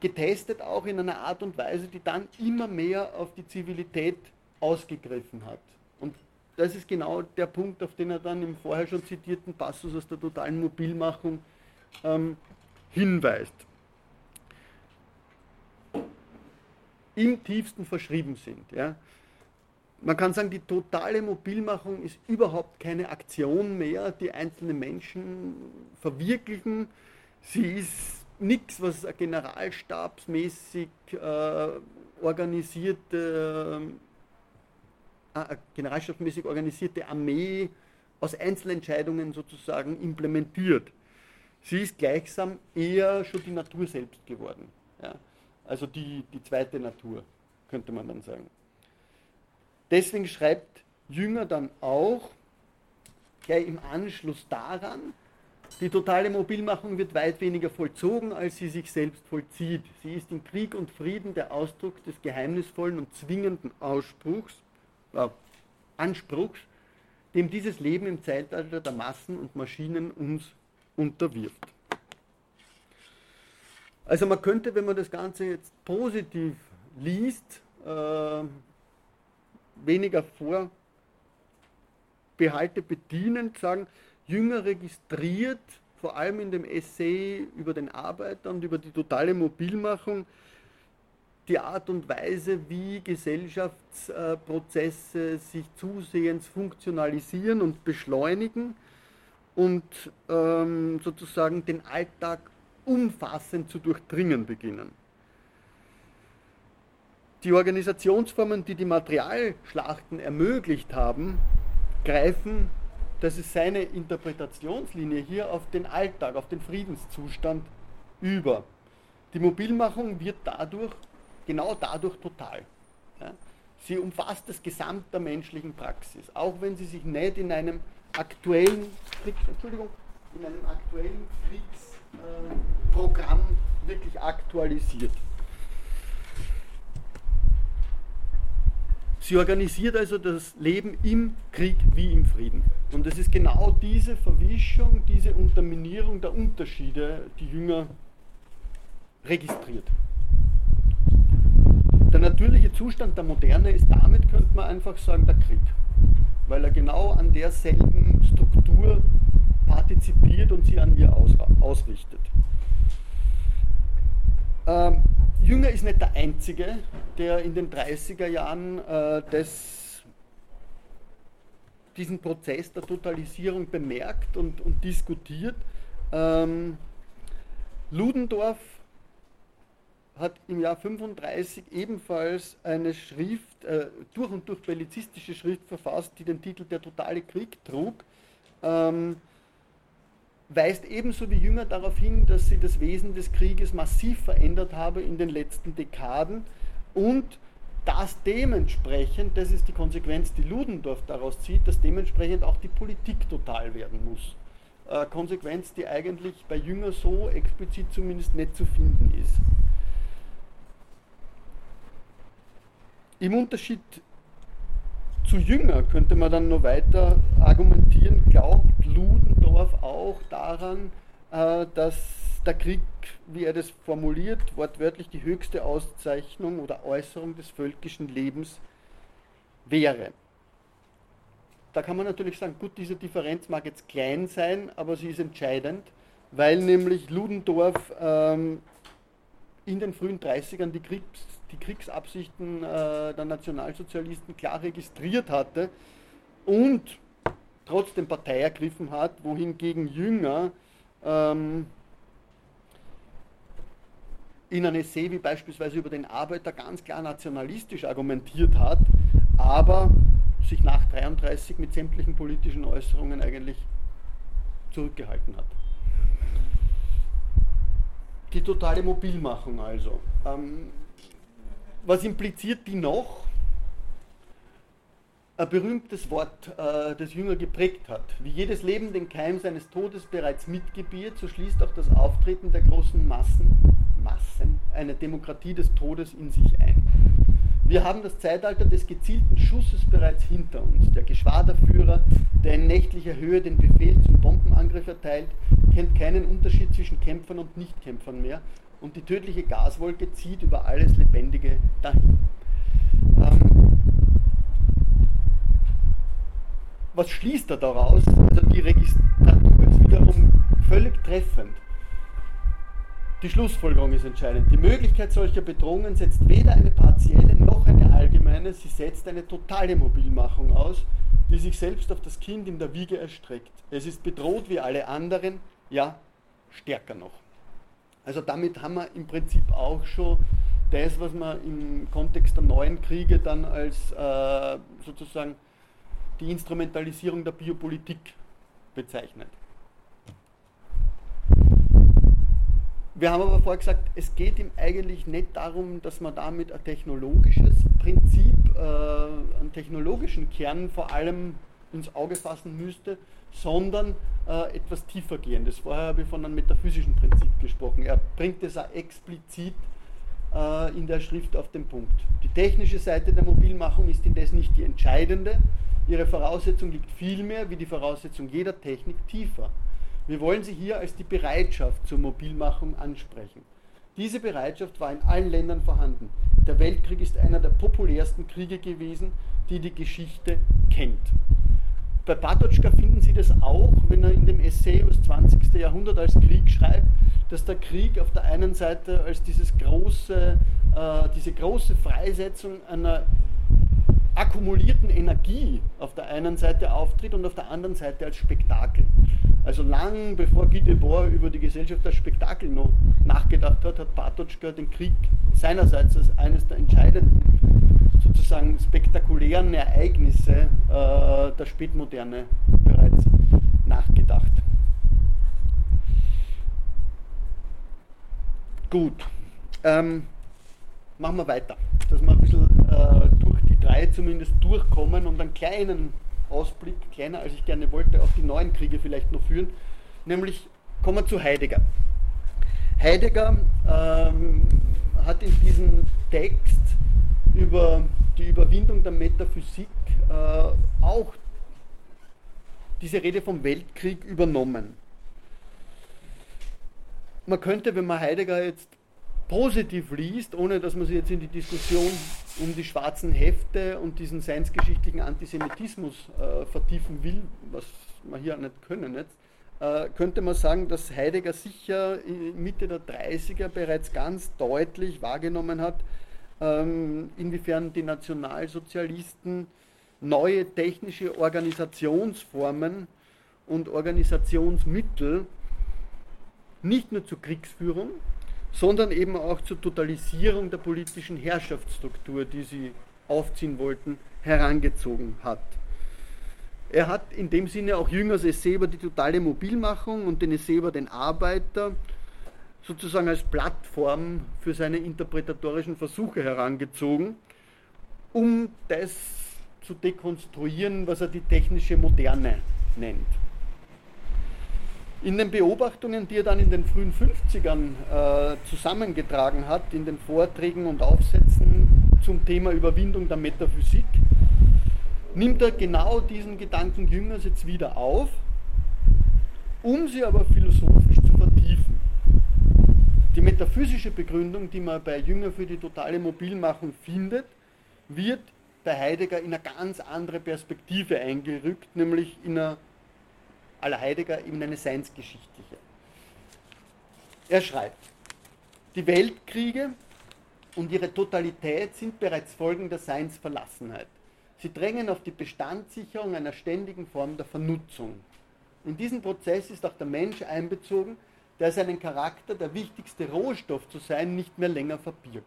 getestet auch in einer Art und Weise, die dann immer mehr auf die Zivilität ausgegriffen hat. Und das ist genau der Punkt, auf den er dann im vorher schon zitierten Passus aus der totalen Mobilmachung ähm, hinweist. Im tiefsten verschrieben sind. Ja. Man kann sagen, die totale Mobilmachung ist überhaupt keine Aktion mehr, die einzelne Menschen verwirklichen. Sie ist nichts, was generalstabsmäßig äh, organisierte, äh, äh, generalstabsmäßig organisierte Armee aus Einzelentscheidungen sozusagen implementiert. Sie ist gleichsam eher schon die Natur selbst geworden. Ja. Also die, die zweite Natur, könnte man dann sagen. Deswegen schreibt Jünger dann auch, gleich im Anschluss daran, die totale Mobilmachung wird weit weniger vollzogen, als sie sich selbst vollzieht. Sie ist in Krieg und Frieden der Ausdruck des geheimnisvollen und zwingenden Ausspruchs, äh, Anspruchs, dem dieses Leben im Zeitalter der Massen und Maschinen uns unterwirft. Also man könnte, wenn man das Ganze jetzt positiv liest, äh, weniger Vorbehalte bedienend sagen, Jünger registriert, vor allem in dem Essay über den Arbeiter und über die totale Mobilmachung, die Art und Weise, wie Gesellschaftsprozesse sich zusehends funktionalisieren und beschleunigen und ähm, sozusagen den Alltag umfassend zu durchdringen beginnen. Die Organisationsformen, die die Materialschlachten ermöglicht haben, greifen, das ist seine Interpretationslinie hier, auf den Alltag, auf den Friedenszustand über. Die Mobilmachung wird dadurch, genau dadurch total. Sie umfasst das Gesamt der menschlichen Praxis, auch wenn sie sich nicht in einem aktuellen, Entschuldigung, in einem aktuellen Kriegs Programm wirklich aktualisiert. Sie organisiert also das Leben im Krieg wie im Frieden. Und es ist genau diese Verwischung, diese Unterminierung der Unterschiede, die Jünger registriert. Der natürliche Zustand der Moderne ist damit, könnte man einfach sagen, der Krieg. Weil er genau an derselben Struktur partizipiert und sie an ihr aus, ausrichtet. Ähm, Jünger ist nicht der Einzige, der in den 30er Jahren äh, des, diesen Prozess der Totalisierung bemerkt und, und diskutiert. Ähm, Ludendorff hat im Jahr 35 ebenfalls eine Schrift, äh, durch und durch bellizistische Schrift verfasst, die den Titel Der totale Krieg trug. Ähm, weist ebenso wie Jünger darauf hin, dass sie das Wesen des Krieges massiv verändert habe in den letzten Dekaden und dass dementsprechend, das ist die Konsequenz, die Ludendorff daraus zieht, dass dementsprechend auch die Politik total werden muss. Äh, Konsequenz, die eigentlich bei Jünger so explizit zumindest nicht zu finden ist. Im Unterschied zu Jünger könnte man dann noch weiter argumentieren, glaubt Ludendorff auch daran, äh, dass der Krieg, wie er das formuliert, wortwörtlich die höchste Auszeichnung oder Äußerung des völkischen Lebens wäre. Da kann man natürlich sagen, gut, diese Differenz mag jetzt klein sein, aber sie ist entscheidend, weil nämlich Ludendorff ähm, in den frühen 30ern die, Kriegs, die Kriegsabsichten äh, der Nationalsozialisten klar registriert hatte und trotzdem Partei ergriffen hat, wohingegen Jünger ähm, in einer Essay wie beispielsweise über den Arbeiter ganz klar nationalistisch argumentiert hat, aber sich nach 1933 mit sämtlichen politischen Äußerungen eigentlich zurückgehalten hat. Die totale Mobilmachung also. Ähm, was impliziert die noch? Ein berühmtes Wort, äh, das Jünger geprägt hat. Wie jedes Leben den Keim seines Todes bereits mitgebiert, so schließt auch das Auftreten der großen Massen, Massen eine Demokratie des Todes in sich ein. Wir haben das Zeitalter des gezielten Schusses bereits hinter uns. Der Geschwaderführer, der in nächtlicher Höhe den Befehl zum Bombenangriff erteilt, kennt keinen Unterschied zwischen Kämpfern und Nichtkämpfern mehr und die tödliche Gaswolke zieht über alles Lebendige dahin. Ähm, was schließt er daraus? Also die Registratur ist wiederum völlig treffend. Die Schlussfolgerung ist entscheidend. Die Möglichkeit solcher Bedrohungen setzt weder eine partielle noch eine allgemeine, sie setzt eine totale Mobilmachung aus, die sich selbst auf das Kind in der Wiege erstreckt. Es ist bedroht wie alle anderen, ja, stärker noch. Also damit haben wir im Prinzip auch schon das, was man im Kontext der neuen Kriege dann als äh, sozusagen die Instrumentalisierung der Biopolitik bezeichnet. Wir haben aber vorher gesagt, es geht ihm eigentlich nicht darum, dass man damit ein technologisches Prinzip, äh, einen technologischen Kern vor allem ins Auge fassen müsste, sondern äh, etwas tiefergehendes. Vorher habe ich von einem metaphysischen Prinzip gesprochen. Er bringt es auch explizit äh, in der Schrift auf den Punkt. Die technische Seite der Mobilmachung ist indes nicht die entscheidende. Ihre Voraussetzung liegt vielmehr, wie die Voraussetzung jeder Technik, tiefer. Wir wollen sie hier als die Bereitschaft zur Mobilmachung ansprechen. Diese Bereitschaft war in allen Ländern vorhanden. Der Weltkrieg ist einer der populärsten Kriege gewesen, die die Geschichte kennt. Bei Patočka finden Sie das auch, wenn er in dem Essay über das 20. Jahrhundert als Krieg schreibt, dass der Krieg auf der einen Seite als dieses große, äh, diese große Freisetzung einer akkumulierten Energie auf der einen Seite auftritt und auf der anderen Seite als Spektakel. Also lang bevor Guy Debord über die Gesellschaft als Spektakel noch nachgedacht hat, hat Patočka den Krieg seinerseits als eines der entscheidenden, sozusagen spektakulären Ereignisse äh, der Spätmoderne bereits nachgedacht. Gut, ähm, machen wir weiter, dass wir ein bisschen äh, drei zumindest durchkommen und einen kleinen Ausblick, kleiner als ich gerne wollte, auf die neuen Kriege vielleicht noch führen. Nämlich kommen wir zu Heidegger. Heidegger ähm, hat in diesem Text über die Überwindung der Metaphysik äh, auch diese Rede vom Weltkrieg übernommen. Man könnte, wenn man Heidegger jetzt positiv liest, ohne dass man sich jetzt in die Diskussion um die schwarzen Hefte und diesen seinsgeschichtlichen Antisemitismus äh, vertiefen will, was wir hier nicht können jetzt, äh, könnte man sagen, dass Heidegger sicher Mitte der 30er bereits ganz deutlich wahrgenommen hat, ähm, inwiefern die Nationalsozialisten neue technische Organisationsformen und Organisationsmittel nicht nur zur Kriegsführung, sondern eben auch zur Totalisierung der politischen Herrschaftsstruktur, die sie aufziehen wollten, herangezogen hat. Er hat in dem Sinne auch Jüngers Essay über die totale Mobilmachung und den Essay über den Arbeiter sozusagen als Plattform für seine interpretatorischen Versuche herangezogen, um das zu dekonstruieren, was er die technische Moderne nennt. In den Beobachtungen, die er dann in den frühen 50ern äh, zusammengetragen hat, in den Vorträgen und Aufsätzen zum Thema Überwindung der Metaphysik, nimmt er genau diesen Gedanken Jüngers jetzt wieder auf, um sie aber philosophisch zu vertiefen. Die metaphysische Begründung, die man bei Jünger für die totale Mobilmachung findet, wird bei Heidegger in eine ganz andere Perspektive eingerückt, nämlich in eine, aller Heidegger in eine seinsgeschichtliche. Er schreibt, die Weltkriege und ihre Totalität sind bereits Folgen der Seinsverlassenheit. Sie drängen auf die Bestandssicherung einer ständigen Form der Vernutzung. In diesen Prozess ist auch der Mensch einbezogen, der seinen Charakter, der wichtigste Rohstoff zu sein, nicht mehr länger verbirgt.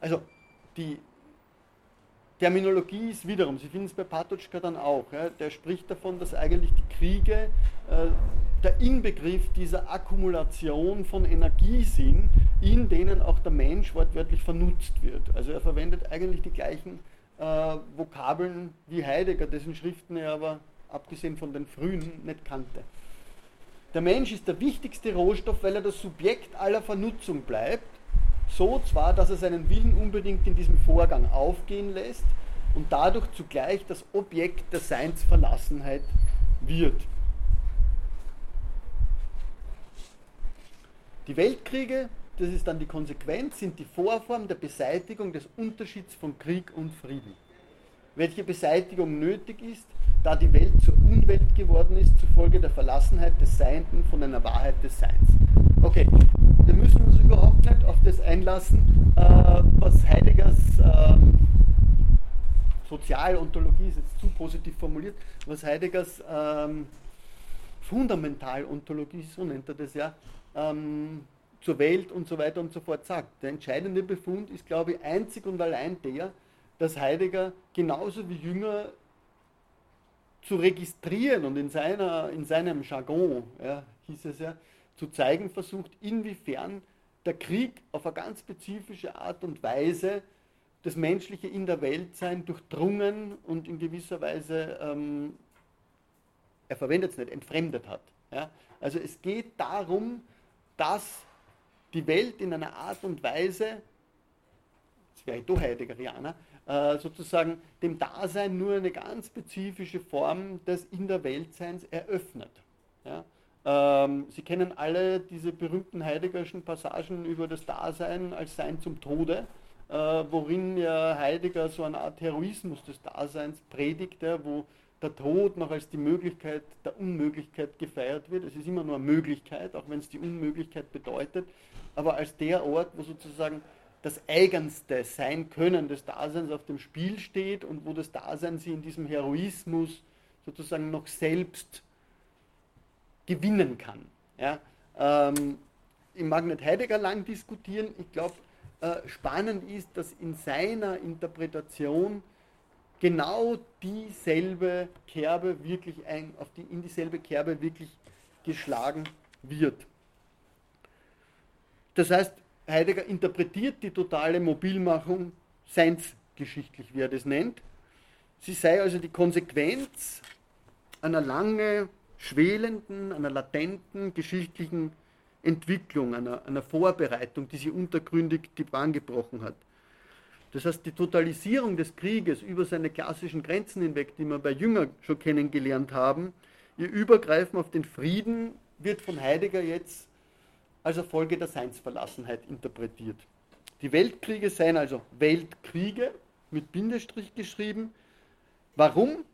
Also die Terminologie ist wiederum, Sie finden es bei Patočka dann auch, ja, der spricht davon, dass eigentlich die Kriege äh, der Inbegriff dieser Akkumulation von Energie sind, in denen auch der Mensch wortwörtlich vernutzt wird. Also er verwendet eigentlich die gleichen äh, Vokabeln wie Heidegger, dessen Schriften er aber abgesehen von den frühen nicht kannte. Der Mensch ist der wichtigste Rohstoff, weil er das Subjekt aller Vernutzung bleibt, so zwar, dass er seinen Willen unbedingt in diesem Vorgang aufgehen lässt und dadurch zugleich das Objekt der Seinsverlassenheit wird. Die Weltkriege das ist dann die Konsequenz, sind die Vorform der Beseitigung des Unterschieds von Krieg und Frieden. Welche Beseitigung nötig ist, da die Welt zur Unwelt geworden ist, zufolge der Verlassenheit des Seienden von einer Wahrheit des Seins. Okay, wir müssen uns überhaupt nicht auf das einlassen, äh, was Heideggers äh, Sozialontologie ist jetzt zu positiv formuliert, was Heideggers ähm, Fundamentalontologie, so nennt er das ja, ähm, zur Welt und so weiter und so fort sagt. Der entscheidende Befund ist, glaube ich, einzig und allein der, dass Heidegger genauso wie Jünger zu registrieren und in, seiner, in seinem Jargon, ja, hieß es ja, zu zeigen versucht, inwiefern der Krieg auf eine ganz spezifische Art und Weise das Menschliche in der Weltsein durchdrungen und in gewisser Weise, ähm, er verwendet es nicht, entfremdet hat. Ja? Also es geht darum, dass die Welt in einer Art und Weise, das wäre doch Heideggerianer, äh, sozusagen dem Dasein nur eine ganz spezifische Form des In der Weltseins eröffnet. Ja? Ähm, Sie kennen alle diese berühmten Heideggerschen Passagen über das Dasein als Sein zum Tode, äh, worin ja Heidegger so eine Art Heroismus des Daseins predigt, ja, wo der Tod noch als die Möglichkeit der Unmöglichkeit gefeiert wird. Es ist immer nur eine Möglichkeit, auch wenn es die Unmöglichkeit bedeutet aber als der Ort, wo sozusagen das eigenste Sein können des Daseins auf dem Spiel steht und wo das Dasein sie in diesem Heroismus sozusagen noch selbst gewinnen kann. Ja? Ähm, ich mag nicht Heidegger lang diskutieren, ich glaube, äh, spannend ist, dass in seiner Interpretation genau dieselbe Kerbe wirklich ein, auf die, in dieselbe Kerbe wirklich geschlagen wird. Das heißt, Heidegger interpretiert die totale Mobilmachung seinsgeschichtlich, wie er das nennt. Sie sei also die Konsequenz einer lange schwelenden, einer latenten geschichtlichen Entwicklung, einer, einer Vorbereitung, die sie untergründig die Bahn gebrochen hat. Das heißt, die Totalisierung des Krieges über seine klassischen Grenzen hinweg, die wir bei Jünger schon kennengelernt haben, ihr Übergreifen auf den Frieden wird von Heidegger jetzt als Folge der Seinsverlassenheit interpretiert. Die Weltkriege seien also Weltkriege mit Bindestrich geschrieben. Warum?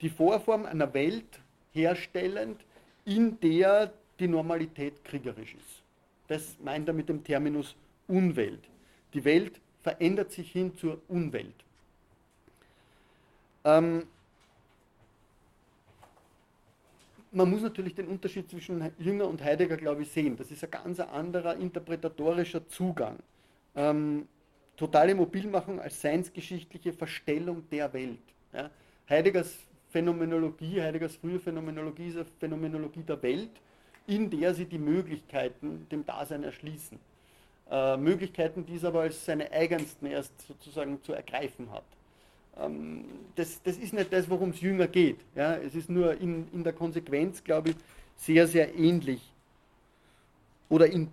Die Vorform einer Welt herstellend, in der die Normalität kriegerisch ist. Das meint er mit dem Terminus Unwelt. Die Welt verändert sich hin zur Unwelt. Ähm, man muss natürlich den Unterschied zwischen Jünger und Heidegger, glaube ich, sehen. Das ist ein ganz anderer interpretatorischer Zugang. Ähm, totale Mobilmachung als seinsgeschichtliche Verstellung der Welt. Ja. Heideggers Phänomenologie, Heideggers frühe Phänomenologie ist eine Phänomenologie der Welt, in der sie die Möglichkeiten dem Dasein erschließen. Äh, Möglichkeiten, die es aber als seine eigensten erst sozusagen zu ergreifen hat. Ähm, das, das ist nicht das, worum es Jünger geht. Ja? Es ist nur in, in der Konsequenz, glaube ich, sehr, sehr ähnlich. Oder in,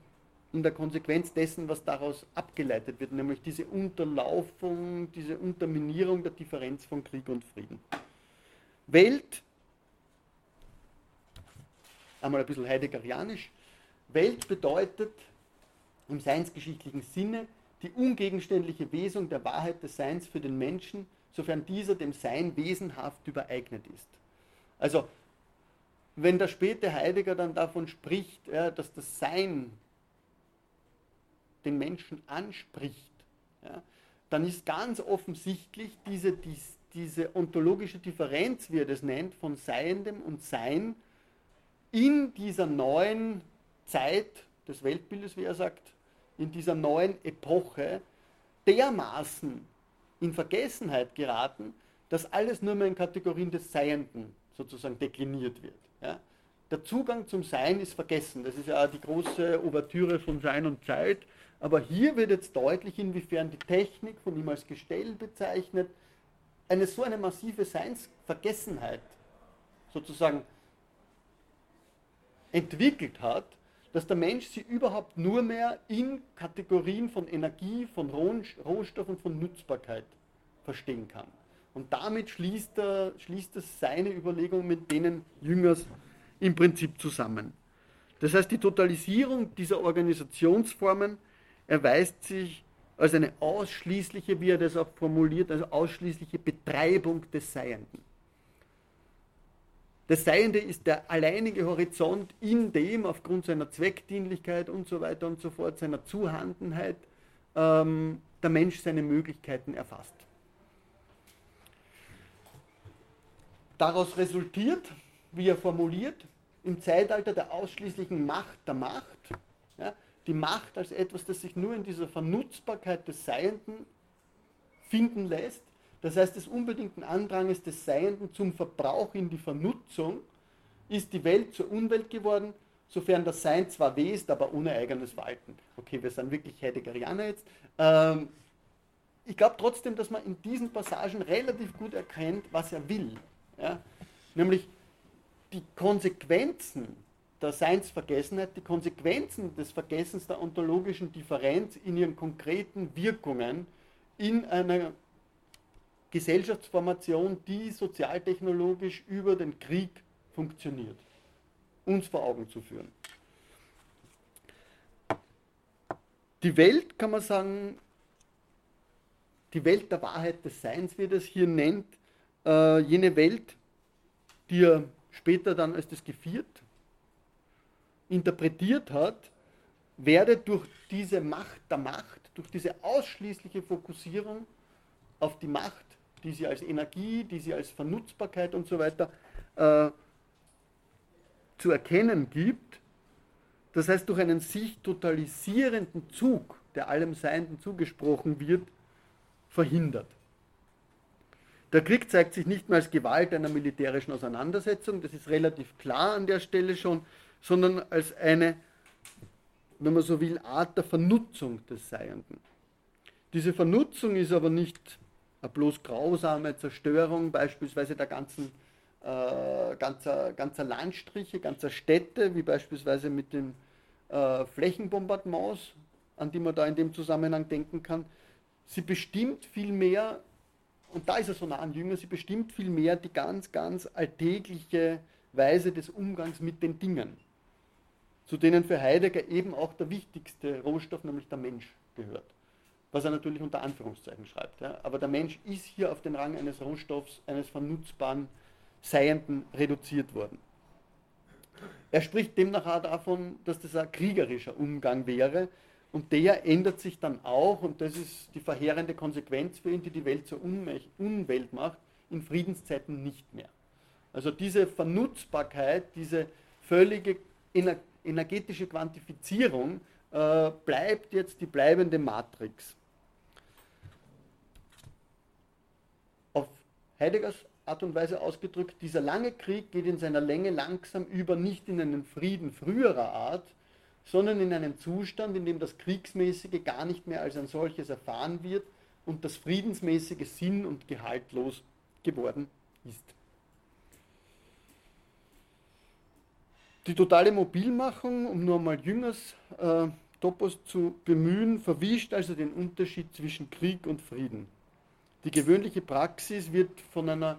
in der Konsequenz dessen, was daraus abgeleitet wird, nämlich diese Unterlaufung, diese Unterminierung der Differenz von Krieg und Frieden. Welt, einmal ein bisschen heideggerianisch, Welt bedeutet im seinsgeschichtlichen Sinne die ungegenständliche Wesung der Wahrheit des Seins für den Menschen, sofern dieser dem Sein wesenhaft übereignet ist. Also, wenn der späte Heidegger dann davon spricht, ja, dass das Sein den Menschen anspricht, ja, dann ist ganz offensichtlich diese, dies, diese ontologische Differenz, wie er das nennt, von Seiendem und Sein in dieser neuen Zeit des Weltbildes, wie er sagt, in dieser neuen Epoche dermaßen in Vergessenheit geraten, dass alles nur mehr in Kategorien des Seienden sozusagen dekliniert wird. Ja? Der Zugang zum Sein ist vergessen. Das ist ja die große Ouvertüre von Sein und Zeit. Aber hier wird jetzt deutlich, inwiefern die Technik, von ihm als Gestell bezeichnet, eine so eine massive Seinsvergessenheit sozusagen entwickelt hat, dass der Mensch sie überhaupt nur mehr in Kategorien von Energie, von Rohstoffen, von Nutzbarkeit verstehen kann. Und damit schließt er, schließt er seine Überlegungen mit denen Jüngers im Prinzip zusammen. Das heißt, die Totalisierung dieser Organisationsformen erweist sich als eine ausschließliche, wie er das auch formuliert, also ausschließliche Betreibung des Seienden. Das Seiende ist der alleinige Horizont, in dem aufgrund seiner Zweckdienlichkeit und so weiter und so fort, seiner Zuhandenheit, ähm, der Mensch seine Möglichkeiten erfasst. Daraus resultiert, wie er formuliert, im Zeitalter der ausschließlichen Macht der Macht, die Macht als etwas, das sich nur in dieser Vernutzbarkeit des Seienden finden lässt, das heißt des unbedingten Andranges des Seienden zum Verbrauch in die Vernutzung, ist die Welt zur Unwelt geworden, sofern das Sein zwar weh ist, aber ohne eigenes Walten. Okay, wir sind wirklich Heideggerianer jetzt. Ähm, ich glaube trotzdem, dass man in diesen Passagen relativ gut erkennt, was er will. Ja? Nämlich die Konsequenzen der Seinsvergessenheit, die Konsequenzen des Vergessens der ontologischen Differenz in ihren konkreten Wirkungen in einer Gesellschaftsformation, die sozialtechnologisch über den Krieg funktioniert, uns vor Augen zu führen. Die Welt, kann man sagen, die Welt der Wahrheit des Seins, wie er das hier nennt, äh, jene Welt, die er später dann als das Geviert interpretiert hat, werde durch diese Macht der Macht, durch diese ausschließliche Fokussierung auf die Macht die sie als Energie, die sie als Vernutzbarkeit und so weiter äh, zu erkennen gibt. Das heißt, durch einen sich totalisierenden Zug, der allem Seienden zugesprochen wird, verhindert. Der Krieg zeigt sich nicht mehr als Gewalt einer militärischen Auseinandersetzung, das ist relativ klar an der Stelle schon, sondern als eine, wenn man so will, Art der Vernutzung des Seienden. Diese Vernutzung ist aber nicht eine bloß grausame Zerstörung beispielsweise der ganzen äh, ganzer, ganzer Landstriche, ganzer Städte, wie beispielsweise mit den äh, Flächenbombardements, an die man da in dem Zusammenhang denken kann. Sie bestimmt vielmehr, und da ist er so nah an Jünger, sie bestimmt vielmehr die ganz, ganz alltägliche Weise des Umgangs mit den Dingen, zu denen für Heidegger eben auch der wichtigste Rohstoff, nämlich der Mensch, gehört was er natürlich unter Anführungszeichen schreibt. Ja. Aber der Mensch ist hier auf den Rang eines Rohstoffs, eines vernutzbaren Seienden reduziert worden. er spricht demnach auch davon, dass das ein kriegerischer Umgang wäre. Und der ändert sich dann auch, und das ist die verheerende Konsequenz für ihn, die die Welt zur Unwelt macht, in Friedenszeiten nicht mehr. Also diese Vernutzbarkeit, diese völlige energetische Quantifizierung äh, bleibt jetzt die bleibende Matrix. Auf Heideggers Art und Weise ausgedrückt, dieser lange Krieg geht in seiner Länge langsam über nicht in einen Frieden früherer Art, sondern in einen Zustand, in dem das Kriegsmäßige gar nicht mehr als ein solches erfahren wird und das Friedensmäßige sinn- und gehaltlos geworden ist. Die totale Mobilmachung, um nur mal Jüngers äh, Topos zu bemühen, verwischt also den Unterschied zwischen Krieg und Frieden. Die gewöhnliche Praxis wird von einer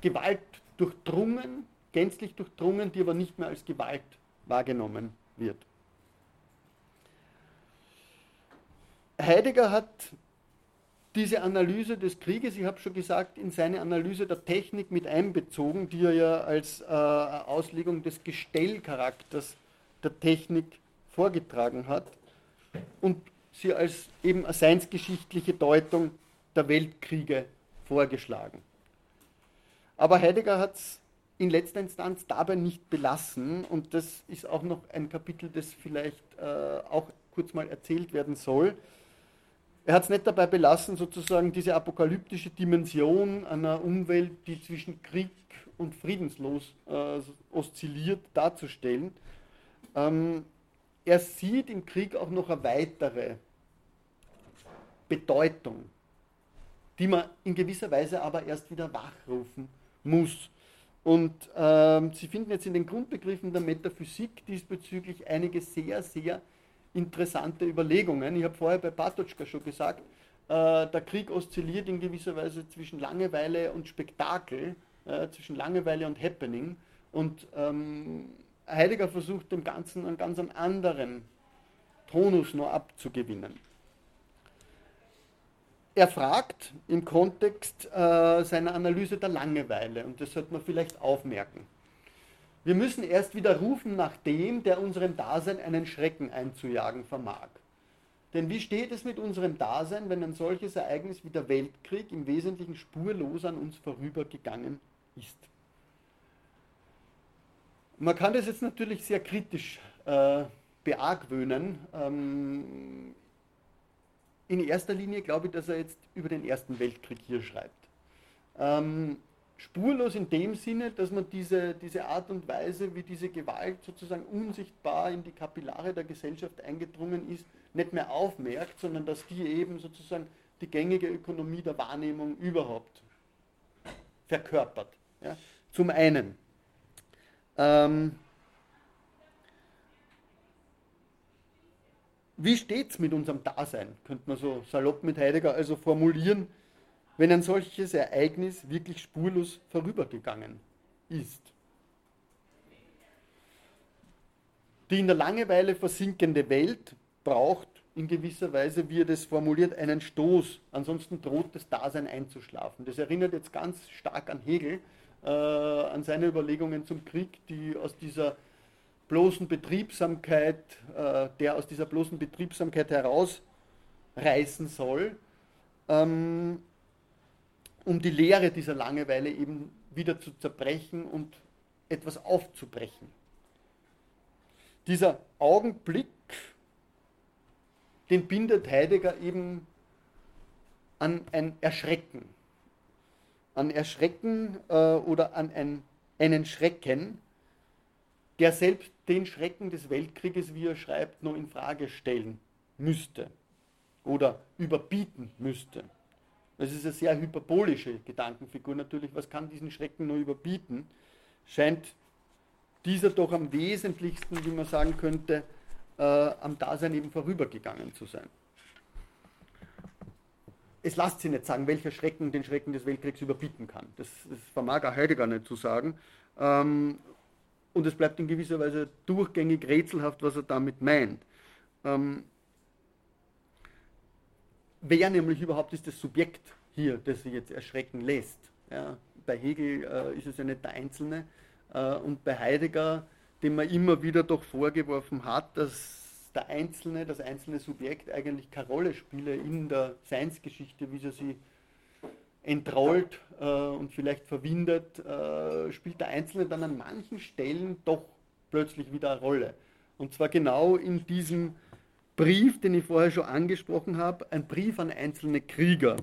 Gewalt durchdrungen, gänzlich durchdrungen, die aber nicht mehr als Gewalt wahrgenommen wird. Heidegger hat diese Analyse des Krieges, ich habe schon gesagt, in seine Analyse der Technik mit einbezogen, die er ja als äh, Auslegung des Gestellcharakters der Technik vorgetragen hat und sie als eben eine seinsgeschichtliche Deutung der Weltkriege vorgeschlagen. Aber Heidegger hat es in letzter Instanz dabei nicht belassen und das ist auch noch ein Kapitel, das vielleicht äh, auch kurz mal erzählt werden soll. Er hat es nicht dabei belassen, sozusagen diese apokalyptische Dimension einer Umwelt, die zwischen Krieg und friedenslos äh, oszilliert, darzustellen. Ähm, er sieht im Krieg auch noch eine weitere Bedeutung, die man in gewisser Weise aber erst wieder wachrufen muss. Und ähm, Sie finden jetzt in den Grundbegriffen der Metaphysik diesbezüglich einige sehr, sehr interessante Überlegungen. Ich habe vorher bei Patočka schon gesagt, äh, der Krieg oszilliert in gewisser Weise zwischen Langeweile und Spektakel, äh, zwischen Langeweile und Happening. Und ähm, Heidegger versucht dem Ganzen einen ganz anderen Tonus noch abzugewinnen. Er fragt im Kontext äh, seiner Analyse der Langeweile, und das sollte man vielleicht aufmerken. Wir müssen erst wieder rufen nach dem, der unserem Dasein einen Schrecken einzujagen vermag. Denn wie steht es mit unserem Dasein, wenn ein solches Ereignis wie der Weltkrieg im Wesentlichen spurlos an uns vorübergegangen ist? Man kann das jetzt natürlich sehr kritisch äh, beargwöhnen. Ähm, in erster Linie glaube ich, dass er jetzt über den Ersten Weltkrieg hier schreibt. Ähm, spurlos in dem Sinne, dass man diese, diese Art und Weise, wie diese Gewalt sozusagen unsichtbar in die Kapillare der Gesellschaft eingedrungen ist, nicht mehr aufmerkt, sondern dass die eben sozusagen die gängige Ökonomie der Wahrnehmung überhaupt verkörpert. Ja? Zum einen. Ähm, Wie steht es mit unserem Dasein, könnte man so salopp mit Heidegger also formulieren, wenn ein solches Ereignis wirklich spurlos vorübergegangen ist? Die in der Langeweile versinkende Welt braucht in gewisser Weise, wie er das formuliert, einen Stoß. Ansonsten droht das Dasein einzuschlafen. Das erinnert jetzt ganz stark an Hegel, äh, an seine Überlegungen zum Krieg, die aus dieser bloßen Betriebsamkeit, äh, der aus dieser bloßen Betriebsamkeit herausreißen soll, ähm, um die Lehre dieser Langeweile eben wieder zu zerbrechen und etwas aufzubrechen. Dieser Augenblick, den bindet Heidegger eben an ein Erschrecken. An Erschrecken äh, oder an ein, einen Schrecken, der selbst den Schrecken des Weltkrieges, wie er schreibt, noch in Frage stellen müsste oder überbieten müsste. Das ist eine sehr hyperbolische Gedankenfigur natürlich. Was kann diesen Schrecken nur überbieten? Scheint dieser doch am wesentlichsten, wie man sagen könnte, äh, am Dasein eben vorübergegangen zu sein. Es lässt sich nicht sagen, welcher Schrecken den Schrecken des Weltkriegs überbieten kann. Das, das vermag auch Heidegger nicht zu sagen. Ähm, und es bleibt in gewisser Weise durchgängig rätselhaft, was er damit meint. Ähm, wer nämlich überhaupt ist das Subjekt hier, das sich jetzt erschrecken lässt? Ja, bei Hegel äh, ist es ja nicht der Einzelne äh, und bei Heidegger dem man immer wieder doch vorgeworfen hat, dass der Einzelne, das einzelne Subjekt eigentlich keine Rolle spiele in der Seinsgeschichte, wie sie sie entrollt äh, und vielleicht verwindet, äh, spielt der Einzelne dann an manchen Stellen doch plötzlich wieder eine Rolle. Und zwar genau in diesem Brief, den ich vorher schon angesprochen habe, ein Brief an einzelne Krieger,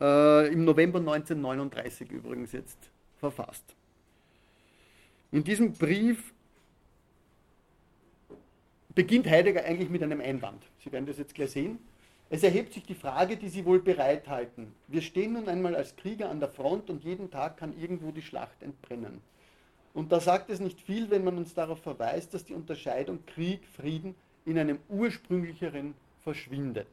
äh, im November 1939 übrigens jetzt verfasst. In diesem Brief beginnt Heidegger eigentlich mit einem Einwand. Sie werden das jetzt gleich sehen. Es erhebt sich die Frage, die Sie wohl bereithalten. Wir stehen nun einmal als Krieger an der Front und jeden Tag kann irgendwo die Schlacht entbrennen. Und da sagt es nicht viel, wenn man uns darauf verweist, dass die Unterscheidung Krieg, Frieden in einem ursprünglicheren verschwindet.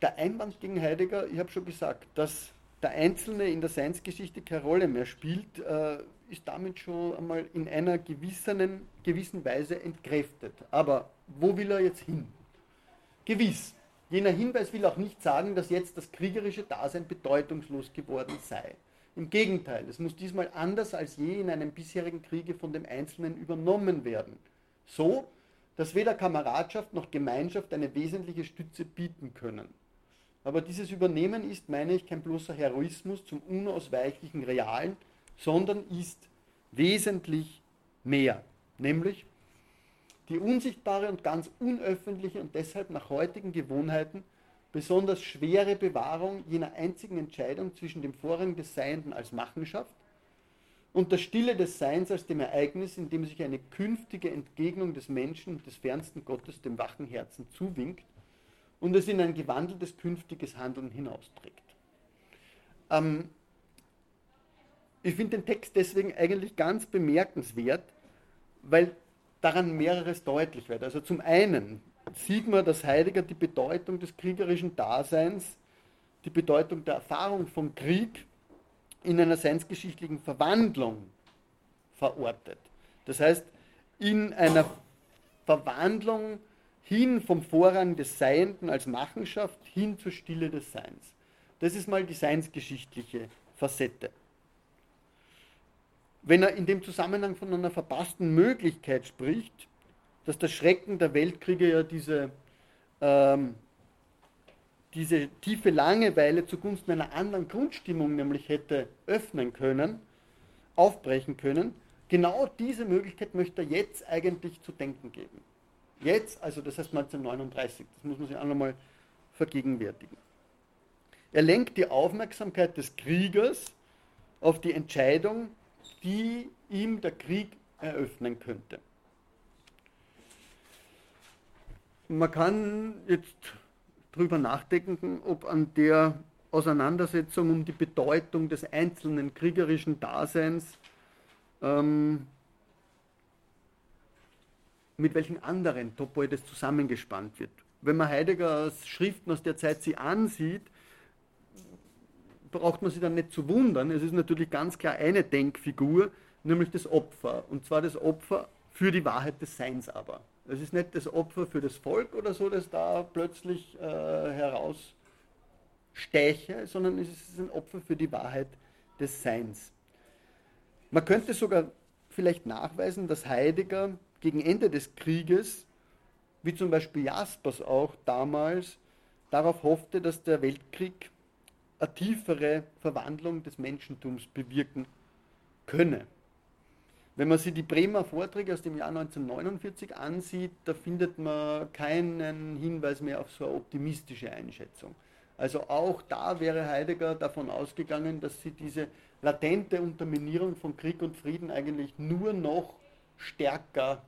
Der Einwand gegen Heidegger, ich habe schon gesagt, dass der Einzelne in der Seinsgeschichte keine Rolle mehr spielt, äh, ist damit schon einmal in einer gewissen, gewissen Weise entkräftet. Aber wo will er jetzt hin? Gewiss, jener Hinweis will auch nicht sagen, dass jetzt das kriegerische Dasein bedeutungslos geworden sei. Im Gegenteil, es muss diesmal anders als je in einem bisherigen Kriege von dem Einzelnen übernommen werden. So, dass weder Kameradschaft noch Gemeinschaft eine wesentliche Stütze bieten können. Aber dieses Übernehmen ist, meine ich, kein bloßer Heroismus zum unausweichlichen Realen, sondern ist wesentlich mehr, nämlich die unsichtbare und ganz unöffentliche und deshalb nach heutigen Gewohnheiten besonders schwere Bewahrung jener einzigen Entscheidung zwischen dem Vorrang des Seienden als Machenschaft und der Stille des Seins als dem Ereignis, in dem sich eine künftige Entgegnung des Menschen, des fernsten Gottes, dem wachen Herzen zuwinkt und es in ein gewandeltes künftiges Handeln hinausträgt. Ähm, ich finde den Text deswegen eigentlich ganz bemerkenswert, weil daran mehreres deutlich wird. Also zum einen sieht man, dass Heidegger die Bedeutung des kriegerischen Daseins, die Bedeutung der Erfahrung von Krieg in einer seinsgeschichtlichen Verwandlung verortet. Das heißt, in einer Verwandlung hin vom Vorrang des Seienden als Machenschaft hin zur Stille des Seins. Das ist mal die seinsgeschichtliche Facette. Wenn er in dem Zusammenhang von einer verpassten Möglichkeit spricht, dass das Schrecken der Weltkriege ja diese, ähm, diese tiefe Langeweile zugunsten einer anderen Grundstimmung nämlich hätte öffnen können, aufbrechen können, genau diese Möglichkeit möchte er jetzt eigentlich zu denken geben. Jetzt, also das heißt 1939, das muss man sich auch nochmal vergegenwärtigen. Er lenkt die Aufmerksamkeit des Kriegers auf die Entscheidung, die ihm der Krieg eröffnen könnte. Man kann jetzt darüber nachdenken, ob an der Auseinandersetzung um die Bedeutung des einzelnen kriegerischen Daseins ähm, mit welchen anderen Topoides zusammengespannt wird. Wenn man Heideggers Schriften aus der Zeit sie ansieht, braucht man sich dann nicht zu wundern. Es ist natürlich ganz klar eine Denkfigur, nämlich das Opfer. Und zwar das Opfer für die Wahrheit des Seins aber. Es ist nicht das Opfer für das Volk oder so, das da plötzlich äh, heraussteche, sondern es ist ein Opfer für die Wahrheit des Seins. Man könnte sogar vielleicht nachweisen, dass Heidegger gegen Ende des Krieges, wie zum Beispiel Jaspers auch damals, darauf hoffte, dass der Weltkrieg eine tiefere Verwandlung des Menschentums bewirken könne. Wenn man sich die Bremer Vorträge aus dem Jahr 1949 ansieht, da findet man keinen Hinweis mehr auf so eine optimistische Einschätzung. Also auch da wäre Heidegger davon ausgegangen, dass sie diese latente Unterminierung von Krieg und Frieden eigentlich nur noch stärker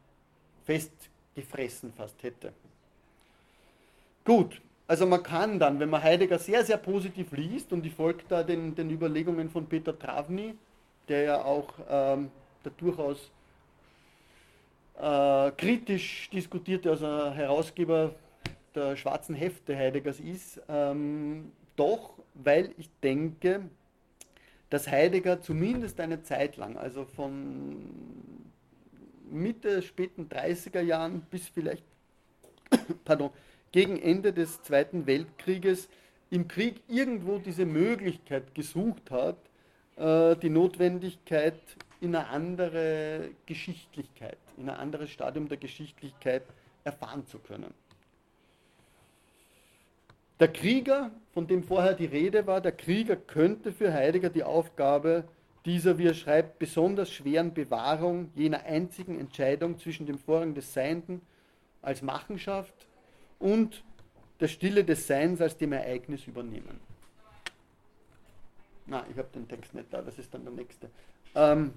festgefressen fast hätte. Gut, also man kann dann, wenn man Heidegger sehr, sehr positiv liest, und ich folge da den, den Überlegungen von Peter Travny, der ja auch ähm, der durchaus äh, kritisch diskutierte, also Herausgeber der schwarzen Hefte Heideggers ist, ähm, doch, weil ich denke, dass Heidegger zumindest eine Zeit lang, also von Mitte, späten 30er Jahren bis vielleicht, pardon, gegen Ende des Zweiten Weltkrieges im Krieg irgendwo diese Möglichkeit gesucht hat, äh, die Notwendigkeit in eine andere Geschichtlichkeit, in ein anderes Stadium der Geschichtlichkeit erfahren zu können. Der Krieger, von dem vorher die Rede war, der Krieger könnte für Heidegger die Aufgabe dieser, wie er schreibt, besonders schweren Bewahrung jener einzigen Entscheidung zwischen dem Vorrang des Seienden als Machenschaft und der Stille des Seins als dem Ereignis übernehmen. Na, ich habe den Text nicht da, das ist dann der nächste. Ähm,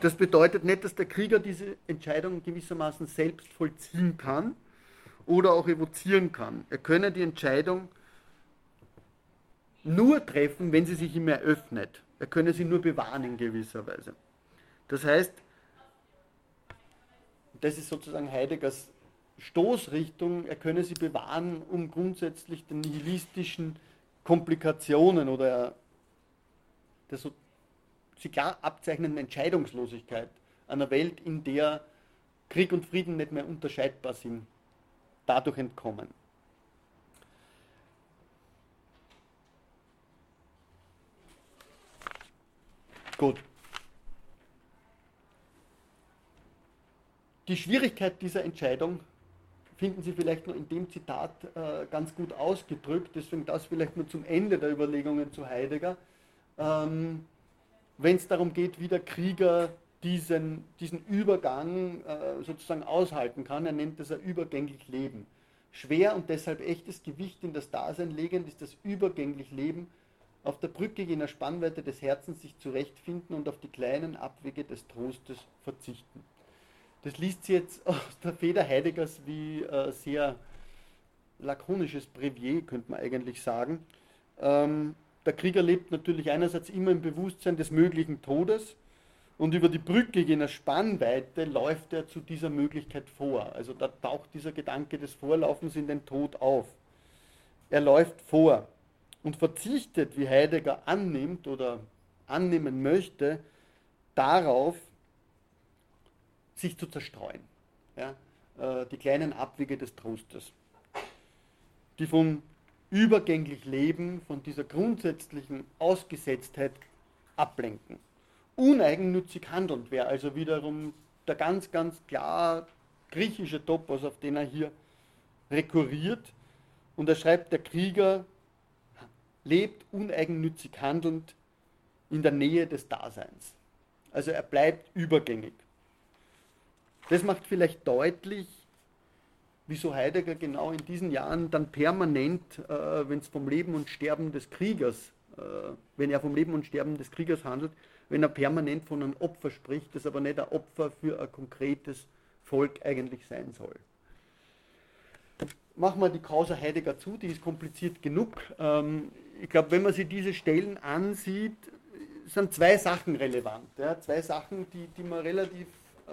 das bedeutet nicht, dass der Krieger diese Entscheidung gewissermaßen selbst vollziehen kann oder auch evozieren kann. Er könne die Entscheidung nur treffen, wenn sie sich ihm eröffnet. Er könne sie nur bewahren in gewisser Weise. Das heißt, das ist sozusagen Heideggers Stoßrichtung, er könne sie bewahren, um grundsätzlich den nihilistischen Komplikationen oder der so, sich klar abzeichnenden Entscheidungslosigkeit einer Welt, in der Krieg und Frieden nicht mehr unterscheidbar sind, dadurch entkommen. Gut. Die Schwierigkeit dieser Entscheidung finden Sie vielleicht nur in dem Zitat äh, ganz gut ausgedrückt, deswegen das vielleicht nur zum Ende der Überlegungen zu Heidegger. Ähm, Wenn es darum geht, wie der Krieger diesen, diesen Übergang äh, sozusagen aushalten kann, er nennt das ein übergänglich Leben. Schwer und deshalb echtes Gewicht in das Dasein legend ist das übergänglich Leben, auf der Brücke jener Spannweite des Herzens sich zurechtfinden und auf die kleinen Abwege des Trostes verzichten. Das liest sie jetzt aus der Feder Heideggers wie äh, sehr lakonisches Brevier, könnte man eigentlich sagen. Ähm, der Krieger lebt natürlich einerseits immer im Bewusstsein des möglichen Todes und über die Brücke jener Spannweite läuft er zu dieser Möglichkeit vor. Also da taucht dieser Gedanke des Vorlaufens in den Tod auf. Er läuft vor und verzichtet, wie Heidegger annimmt oder annehmen möchte, darauf, sich zu zerstreuen. Ja? Äh, die kleinen Abwege des Trostes, die von übergänglich Leben, von dieser grundsätzlichen Ausgesetztheit ablenken. Uneigennützig handelnd wäre also wiederum der ganz, ganz klar griechische Topos, auf den er hier rekurriert. Und er schreibt, der Krieger lebt uneigennützig handelnd in der Nähe des Daseins. Also er bleibt übergängig. Das macht vielleicht deutlich, wieso Heidegger genau in diesen Jahren dann permanent, äh, wenn es vom Leben und Sterben des Kriegers, äh, wenn er vom Leben und Sterben des Kriegers handelt, wenn er permanent von einem Opfer spricht, das aber nicht ein Opfer für ein konkretes Volk eigentlich sein soll. Machen wir die Causa Heidegger zu, die ist kompliziert genug. Ähm, ich glaube, wenn man sich diese Stellen ansieht, sind zwei Sachen relevant. Ja, zwei Sachen, die, die man relativ äh,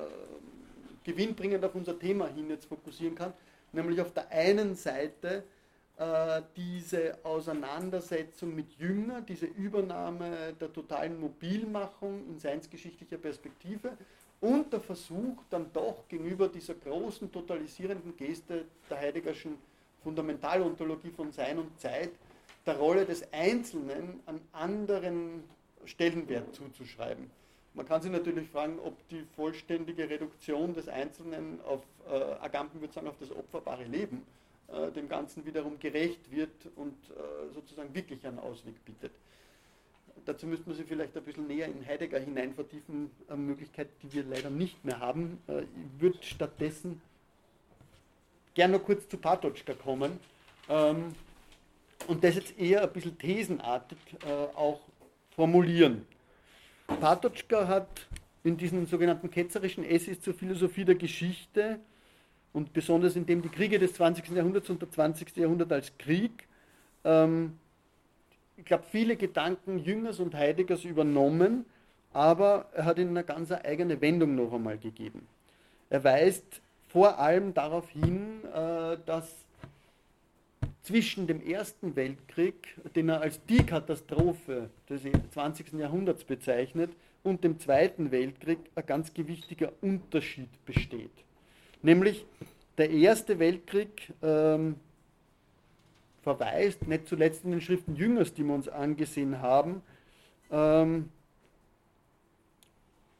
gewinnbringend auf unser Thema hin jetzt fokussieren kann. Nämlich auf der einen Seite äh, diese Auseinandersetzung mit Jünger, diese Übernahme der totalen Mobilmachung in seinsgeschichtlicher Perspektive und der Versuch dann doch gegenüber dieser großen totalisierenden Geste der Heideggerschen Fundamentalontologie von Sein und Zeit der Rolle des Einzelnen an anderen Stellenwert zuzuschreiben. Man kann sich natürlich fragen, ob die vollständige Reduktion des Einzelnen auf äh, Agamben würde sagen, auf das opferbare Leben äh, dem Ganzen wiederum gerecht wird und äh, sozusagen wirklich einen Ausweg bietet. Dazu müsste man sich vielleicht ein bisschen näher in Heidegger hinein vertiefen, eine Möglichkeit, die wir leider nicht mehr haben. Äh, ich würde stattdessen gerne noch kurz zu Patočka kommen ähm, und das jetzt eher ein bisschen thesenartig äh, auch formulieren. Patočka hat in diesen sogenannten ketzerischen Essays zur Philosophie der Geschichte und besonders in dem die Kriege des 20. Jahrhunderts und der 20. Jahrhundert als Krieg, ähm, ich glaube, viele Gedanken Jüngers und Heideggers übernommen, aber er hat ihnen eine ganz eigene Wendung noch einmal gegeben. Er weist vor allem darauf hin, äh, dass zwischen dem Ersten Weltkrieg, den er als die Katastrophe des 20. Jahrhunderts bezeichnet, und dem Zweiten Weltkrieg ein ganz gewichtiger Unterschied besteht. Nämlich der Erste Weltkrieg ähm, verweist, nicht zuletzt in den Schriften Jüngers, die wir uns angesehen haben, ähm,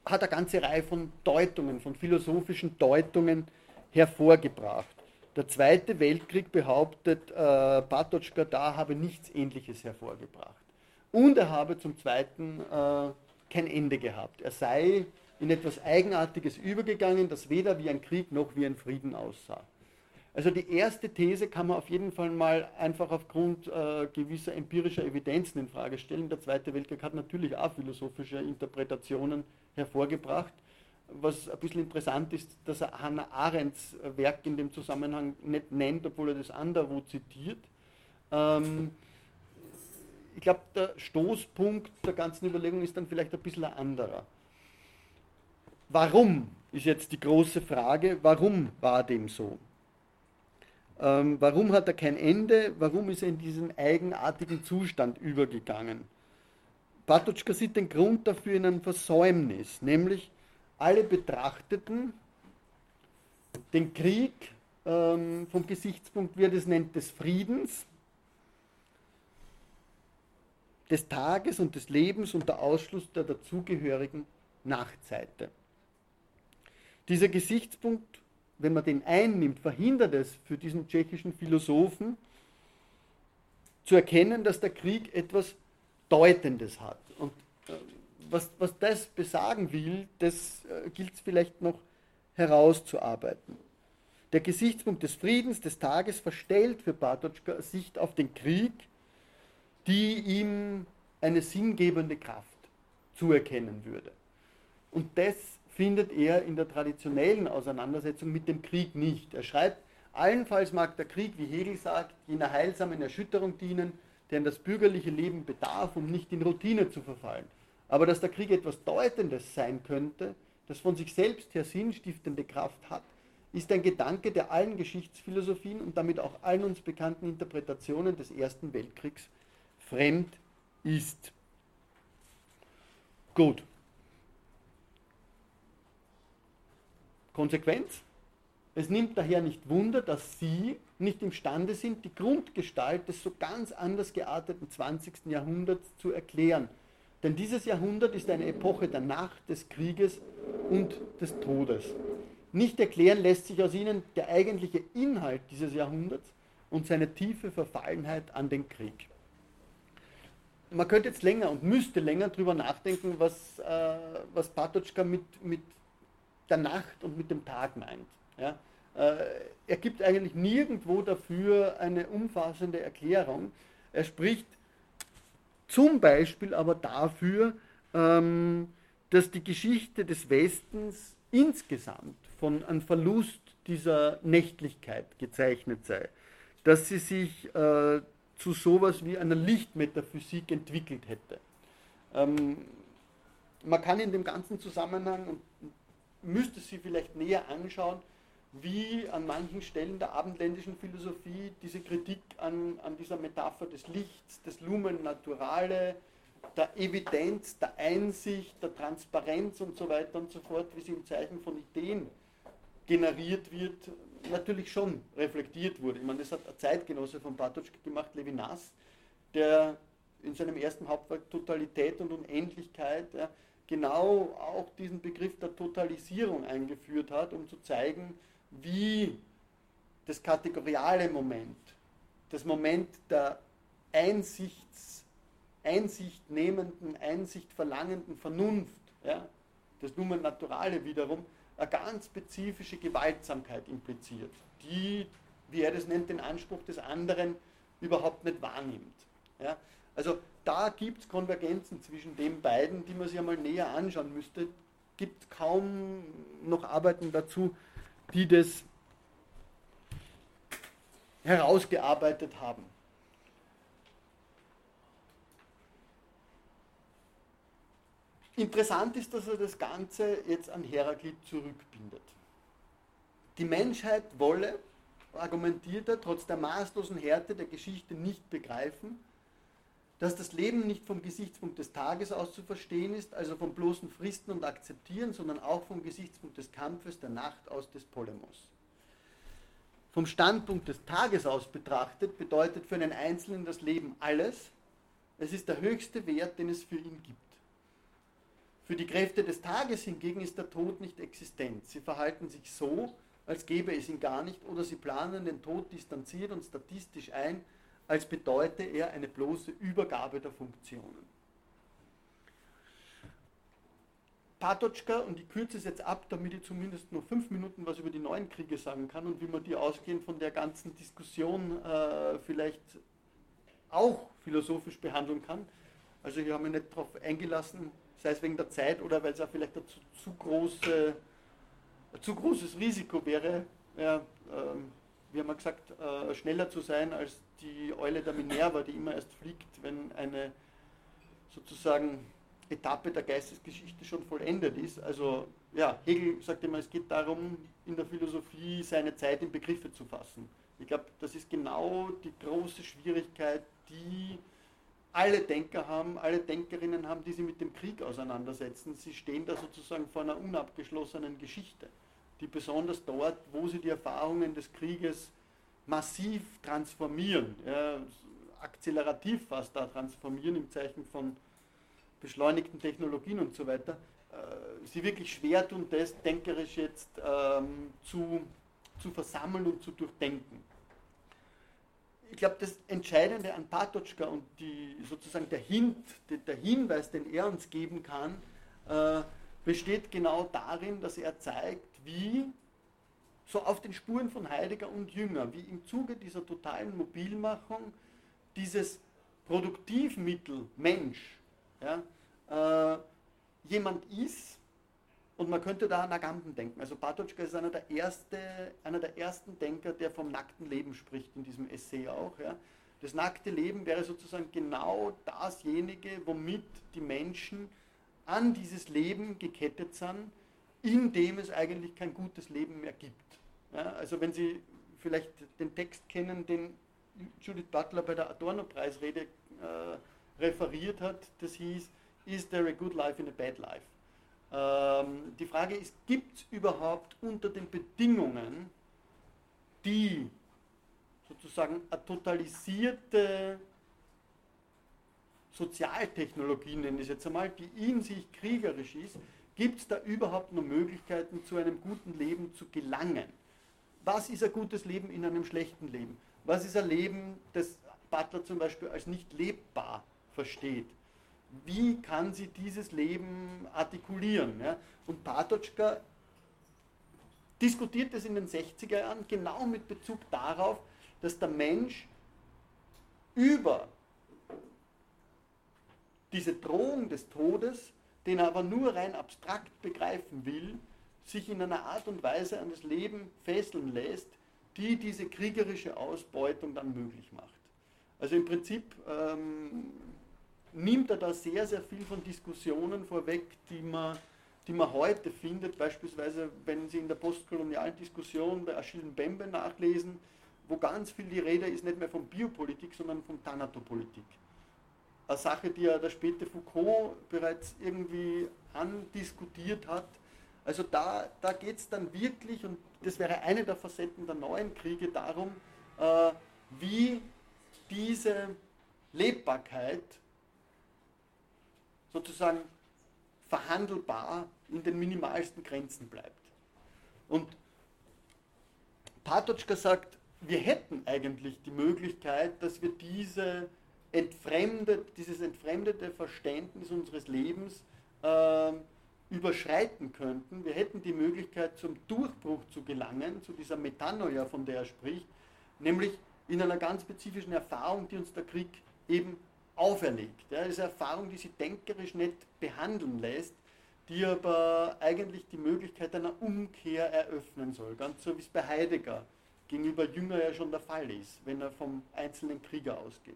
hat eine ganze Reihe von Deutungen, von philosophischen Deutungen hervorgebracht. Der Zweite Weltkrieg behauptet, äh, Patočka da habe nichts Ähnliches hervorgebracht. Und er habe zum Zweiten äh, kein Ende gehabt. Er sei in etwas Eigenartiges übergegangen, das weder wie ein Krieg noch wie ein Frieden aussah. Also die erste These kann man auf jeden Fall mal einfach aufgrund äh, gewisser empirischer Evidenzen in Frage stellen. Der Zweite Weltkrieg hat natürlich auch philosophische Interpretationen hervorgebracht. Was ein bisschen interessant ist, dass er Hannah Arendts Werk in dem Zusammenhang nicht nennt, obwohl er das anderwo zitiert. Ähm, ich glaube, der Stoßpunkt der ganzen Überlegung ist dann vielleicht ein bisschen ein anderer. Warum ist jetzt die große Frage, warum war dem so? Ähm, warum hat er kein Ende? Warum ist er in diesen eigenartigen Zustand übergegangen? Patočka sieht den Grund dafür in einem Versäumnis, nämlich alle betrachteten den Krieg ähm, vom Gesichtspunkt, wie er das nennt, des Friedens, des Tages und des Lebens unter Ausschluss der dazugehörigen Nachtseite. Dieser Gesichtspunkt wenn man den einnimmt, verhindert es für diesen tschechischen Philosophen zu erkennen, dass der Krieg etwas Deutendes hat. Und äh, was, was das besagen will, das äh, gilt es vielleicht noch herauszuarbeiten. Der Gesichtspunkt des Friedens, des Tages, verstellt für Bartoschka Sicht auf den Krieg, die ihm eine sinngebende Kraft zuerkennen würde. Und das findet er in der traditionellen Auseinandersetzung mit dem Krieg nicht. Er schreibt, allenfalls mag der Krieg, wie Hegel sagt, jener heilsamen Erschütterung dienen, der in das bürgerliche Leben bedarf, um nicht in Routine zu verfallen. Aber dass der Krieg etwas Deutendes sein könnte, das von sich selbst her sinnstiftende Kraft hat, ist ein Gedanke, der allen Geschichtsphilosophien und damit auch allen uns bekannten Interpretationen des Ersten Weltkriegs fremd ist. Gut, Konsequenz? Es nimmt daher nicht Wunder, dass Sie nicht imstande sind, die Grundgestalt des so ganz anders gearteten 20. Jahrhunderts zu erklären. Denn dieses Jahrhundert ist eine Epoche der Nacht, des Krieges und des Todes. Nicht erklären lässt sich aus ihnen der eigentliche Inhalt dieses Jahrhunderts und seine tiefe Verfallenheit an den Krieg. Man könnte jetzt länger und müsste länger darüber nachdenken, was, äh, was Patočka mit, mit der Nacht und mit dem Tag meint. Ja? Äh, er gibt eigentlich nirgendwo dafür eine umfassende Erklärung. Er spricht zum Beispiel aber dafür, ähm, dass die Geschichte des Westens insgesamt von einem Verlust dieser Nächtlichkeit gezeichnet sei, dass sie sich äh, zu sowas wie einer Lichtmetaphysik entwickelt hätte. Ähm, man kann in dem ganzen Zusammenhang, und müsste sie vielleicht näher anschauen, wie an manchen Stellen der abendländischen Philosophie diese Kritik an, an dieser Metapher des Lichts, des Lumen Naturale, der Evidenz, der Einsicht, der Transparenz und so weiter und so fort, wie sie im Zeichen von Ideen generiert wird, natürlich schon reflektiert wurde. Ich meine, das hat ein Zeitgenosse von Bartoschka gemacht, Levinas, der in seinem ersten Hauptwerk Totalität und Unendlichkeit genau auch diesen Begriff der Totalisierung eingeführt hat, um zu zeigen, wie das kategoriale Moment, das Moment der Einsichts, Einsicht nehmenden, Einsicht verlangenden Vernunft, ja, das Numen Naturale wiederum, eine ganz spezifische Gewaltsamkeit impliziert, die, wie er das nennt, den Anspruch des anderen überhaupt nicht wahrnimmt. Ja. Also da gibt es Konvergenzen zwischen den beiden, die man sich einmal näher anschauen müsste. Gibt kaum noch Arbeiten dazu, die das herausgearbeitet haben. Interessant ist, dass er das Ganze jetzt an Heraklit zurückbindet. Die Menschheit wolle, argumentiert er, trotz der maßlosen Härte der Geschichte nicht begreifen, dass das Leben nicht vom Gesichtspunkt des Tages aus zu verstehen ist, also vom bloßen Fristen und Akzeptieren, sondern auch vom Gesichtspunkt des Kampfes der Nacht aus des Polemos. vom Standpunkt des Tages aus betrachtet, bedeutet für einen Einzelnen das Leben alles. Es ist der höchste Wert, den es für ihn gibt. Für die Kräfte des Tages hingegen ist der Tod nicht existent. Sie verhalten sich so, als gäbe es ihn gar nicht, oder sie planen den Tod distanziert und statistisch ein, als bedeute er eine bloße Übergabe der Funktionen. Patočka, und ich kürze es jetzt ab, damit ich zumindest nur fünf Minuten was über die neuen Kriege sagen kann und wie man die ausgehend von der ganzen Diskussion äh, vielleicht auch philosophisch behandeln kann. Also ich habe mich nicht darauf eingelassen, sei es wegen der Zeit oder weil es auch vielleicht ein zu, große, zu großes Risiko wäre, ja, ähm, wie haben wir gesagt, äh, schneller zu sein als die Eule der Minerva, die immer erst fliegt, wenn eine sozusagen Etappe der Geistesgeschichte schon vollendet ist. Also ja, Hegel sagt immer, es geht darum, in der Philosophie seine Zeit in Begriffe zu fassen. Ich glaube, das ist genau die große Schwierigkeit, die alle Denker haben, alle Denkerinnen haben, die sich mit dem Krieg auseinandersetzen. Sie stehen da sozusagen vor einer unabgeschlossenen Geschichte, die besonders dort, wo sie die Erfahrungen des Krieges massiv transformieren, ja, akzelerativ fast da transformieren im Zeichen von beschleunigten Technologien und so weiter, äh, sie wirklich schwer tun, das denkerisch jetzt ähm, zu, zu versammeln und zu durchdenken. Ich glaube, das Entscheidende an Patočka und die, sozusagen der Hint, der Hinweis, den er uns geben kann, äh, besteht genau darin, dass er zeigt, wie so auf den Spuren von Heidegger und Jünger, wie im Zuge dieser totalen Mobilmachung dieses Produktivmittel Mensch ja, äh, jemand ist, und man könnte da an Agamben denken. Also Patočka ist einer der, erste, einer der ersten Denker, der vom nackten Leben spricht, in diesem Essay auch. Ja. Das nackte Leben wäre sozusagen genau dasjenige, womit die Menschen an dieses Leben gekettet sind, in dem es eigentlich kein gutes Leben mehr gibt. Ja, also wenn Sie vielleicht den Text kennen, den Judith Butler bei der Adorno-Preisrede äh, referiert hat, das hieß, Is there a good life in a bad life? Ähm, die Frage ist, gibt es überhaupt unter den Bedingungen, die sozusagen eine totalisierte Sozialtechnologie, nenne ich es jetzt einmal, die in sich kriegerisch ist, gibt es da überhaupt noch Möglichkeiten, zu einem guten Leben zu gelangen? Was ist ein gutes Leben in einem schlechten Leben? Was ist ein Leben, das Butler zum Beispiel als nicht lebbar versteht. Wie kann sie dieses Leben artikulieren? Ja? Und Patočka diskutiert es in den 60er Jahren genau mit Bezug darauf, dass der Mensch über diese Drohung des Todes, den er aber nur rein abstrakt begreifen will, sich in einer Art und Weise an das Leben fesseln lässt, die diese kriegerische Ausbeutung dann möglich macht. Also im Prinzip ähm, nimmt er da sehr, sehr viel von Diskussionen vorweg, die man, die man heute findet, beispielsweise wenn Sie in der postkolonialen Diskussion bei Achille Mbembe nachlesen, wo ganz viel die Rede ist, nicht mehr von Biopolitik, sondern von Thanatopolitik. Eine Sache, die ja der späte Foucault bereits irgendwie andiskutiert hat. Also da, da geht es dann wirklich, und das wäre eine der Facetten der neuen Kriege, darum, äh, wie diese Lebbarkeit sozusagen verhandelbar in den minimalsten Grenzen bleibt. Und Patočka sagt, wir hätten eigentlich die Möglichkeit, dass wir diese entfremdet, dieses entfremdete Verständnis unseres Lebens äh, überschreiten könnten. Wir hätten die Möglichkeit, zum Durchbruch zu gelangen, zu dieser Metanoia, von der er spricht, nämlich in einer ganz spezifischen Erfahrung, die uns der Krieg eben auferlegt. Ja, das Erfahrung, die sie denkerisch nicht behandeln lässt, die aber eigentlich die Möglichkeit einer Umkehr eröffnen soll, ganz so wie es bei Heidegger gegenüber Jünger ja schon der Fall ist, wenn er vom einzelnen Krieger ausgeht.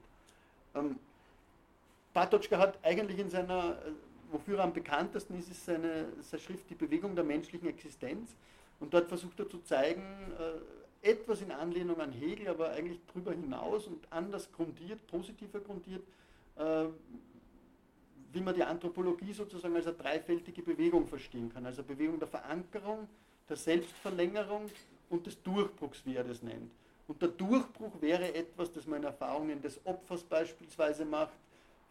Ähm, Patočka hat eigentlich in seiner, äh, wofür er am bekanntesten ist, ist seine, seine Schrift Die Bewegung der menschlichen Existenz. Und dort versucht er zu zeigen, äh, etwas in Anlehnung an Hegel, aber eigentlich darüber hinaus und anders grundiert, positiver grundiert, äh, wie man die Anthropologie sozusagen als eine dreifältige Bewegung verstehen kann. Also Bewegung der Verankerung, der Selbstverlängerung und des Durchbruchs, wie er das nennt. Und der Durchbruch wäre etwas, das man Erfahrungen des Opfers beispielsweise macht.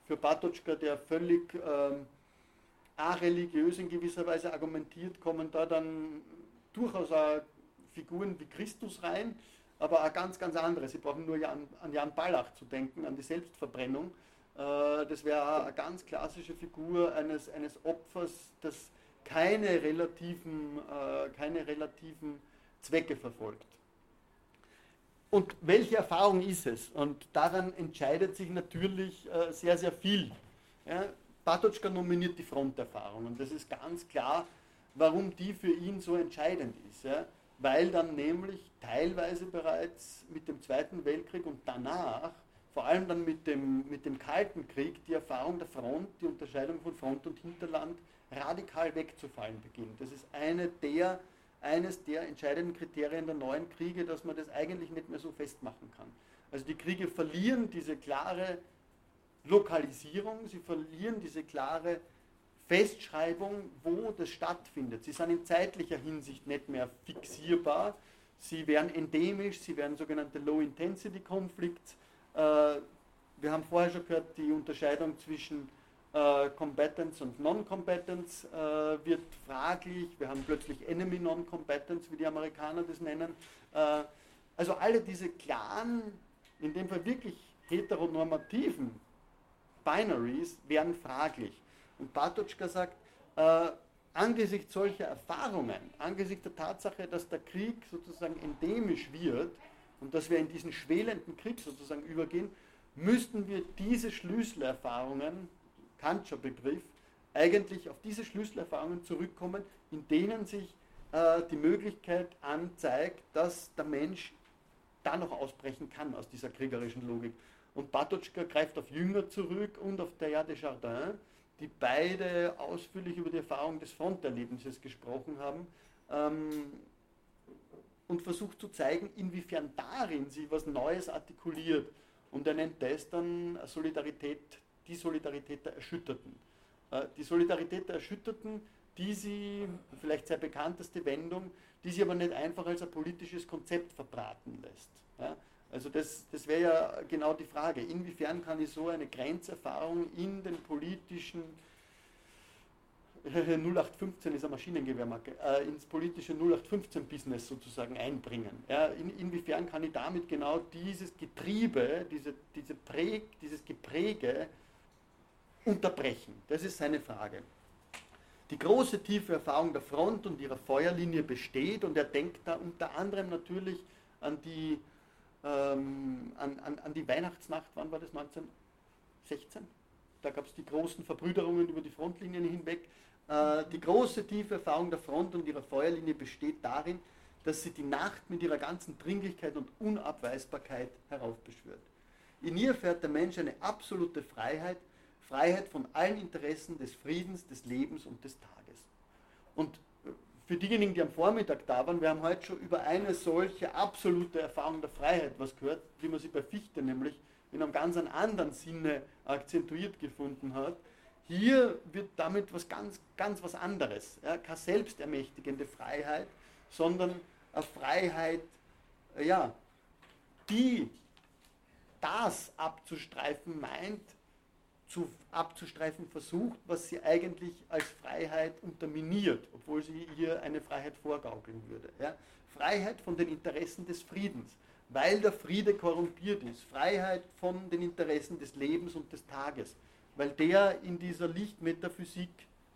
Für Patočka, der völlig ähm, areligiös in gewisser Weise argumentiert, kommen da dann durchaus auch Figuren wie Christus rein, aber auch ganz, ganz andere. Sie brauchen nur Jan, an Jan Ballach zu denken, an die Selbstverbrennung. Äh, das wäre eine ganz klassische Figur eines, eines Opfers, das keine relativen, äh, keine relativen Zwecke verfolgt. Und welche Erfahrung ist es? Und daran entscheidet sich natürlich äh, sehr, sehr viel. Ja, Patočka nominiert die Fronterfahrung und das ist ganz klar, warum die für ihn so entscheidend ist. Ja? Weil dann nämlich teilweise bereits mit dem Zweiten Weltkrieg und danach, vor allem dann mit dem, mit dem Kalten Krieg, die Erfahrung der Front, die Unterscheidung von Front und Hinterland radikal wegzufallen beginnt. Das ist eine der eines der entscheidenden Kriterien der neuen Kriege, dass man das eigentlich nicht mehr so festmachen kann. Also die Kriege verlieren diese klare Lokalisierung, sie verlieren diese klare Festschreibung, wo das stattfindet. Sie sind in zeitlicher Hinsicht nicht mehr fixierbar, sie werden endemisch, sie werden sogenannte Low-Intensity-Conflicts. Äh, wir haben vorher schon gehört, die Unterscheidung zwischen äh, Combatants und Non-Combatants äh, wird fraglich. Wir haben plötzlich Enemy Non-Combatants, wie die Amerikaner das nennen. Äh, also alle diese klaren, in dem Fall wirklich heteronormativen Binaries werden fraglich. Und Bartoschka sagt, äh, angesichts solcher Erfahrungen, angesichts der Tatsache, dass der Krieg sozusagen endemisch wird und dass wir in diesen schwelenden Krieg sozusagen übergehen, müssten wir diese Schlüsselerfahrungen Kantscher Begriff, eigentlich auf diese Schlüsselerfahrungen zurückkommen, in denen sich äh, die Möglichkeit anzeigt, dass der Mensch da noch ausbrechen kann aus dieser kriegerischen Logik. Und Patočka greift auf Jünger zurück und auf Teilhard de Chardin, die beide ausführlich über die Erfahrung des Fronterlebnisses gesprochen haben ähm, und versucht zu zeigen, inwiefern darin sie was Neues artikuliert. Und er nennt das dann Solidarität die Solidarität der Erschütterten. Äh, die Solidarität der Erschütterten, die sie, vielleicht sehr bekannteste Wendung, die sie aber nicht einfach als ein politisches Konzept verbraten lässt. Also das, das wäre ja genau die Frage, inwiefern kann ich so eine Grenzerfahrung in den politischen 0815 ist eine Maschinengewehrmarke, äh, ins politische 0815-Business sozusagen einbringen. Ja, in, inwiefern kann ich damit genau dieses Getriebe, diese, diese Präg, dieses Gepräge unterbrechen? Das ist seine Frage. Die große tiefe Erfahrung der Front und ihrer Feuerlinie besteht und er denkt da unter anderem natürlich an die, ähm, an, an, an die Weihnachtsnacht, wann war das, 1916? Da gab es die großen Verbrüderungen über die Frontlinien hinweg. Äh, die große tiefe Erfahrung der Front und ihrer Feuerlinie besteht darin, dass sie die Nacht mit ihrer ganzen Dringlichkeit und Unabweisbarkeit heraufbeschwört. In ihr fährt der Mensch eine absolute Freiheit, Freiheit von allen Interessen des Friedens, des Lebens und des Tages. Und äh, für diejenigen, die am Vormittag da waren, wir haben heute schon über eine solche absolute Erfahrung der Freiheit was gehört, wie man sie bei Fichte nämlich in einem ganz anderen Sinne akzentuiert gefunden hat. Hier wird damit was ganz, ganz was anderes. Ja, keine selbstermächtigende Freiheit, sondern eine Freiheit, äh, ja, die das abzustreifen meint, zu, abzustreifen versucht, was sie eigentlich als Freiheit unterminiert, obwohl sie hier eine Freiheit vorgaukeln würde. Ja? Freiheit von den Interessen des Friedens, weil der Friede korrumpiert ist. Freiheit von den Interessen des Lebens und des Tages, weil der in dieser Lichtmetaphysik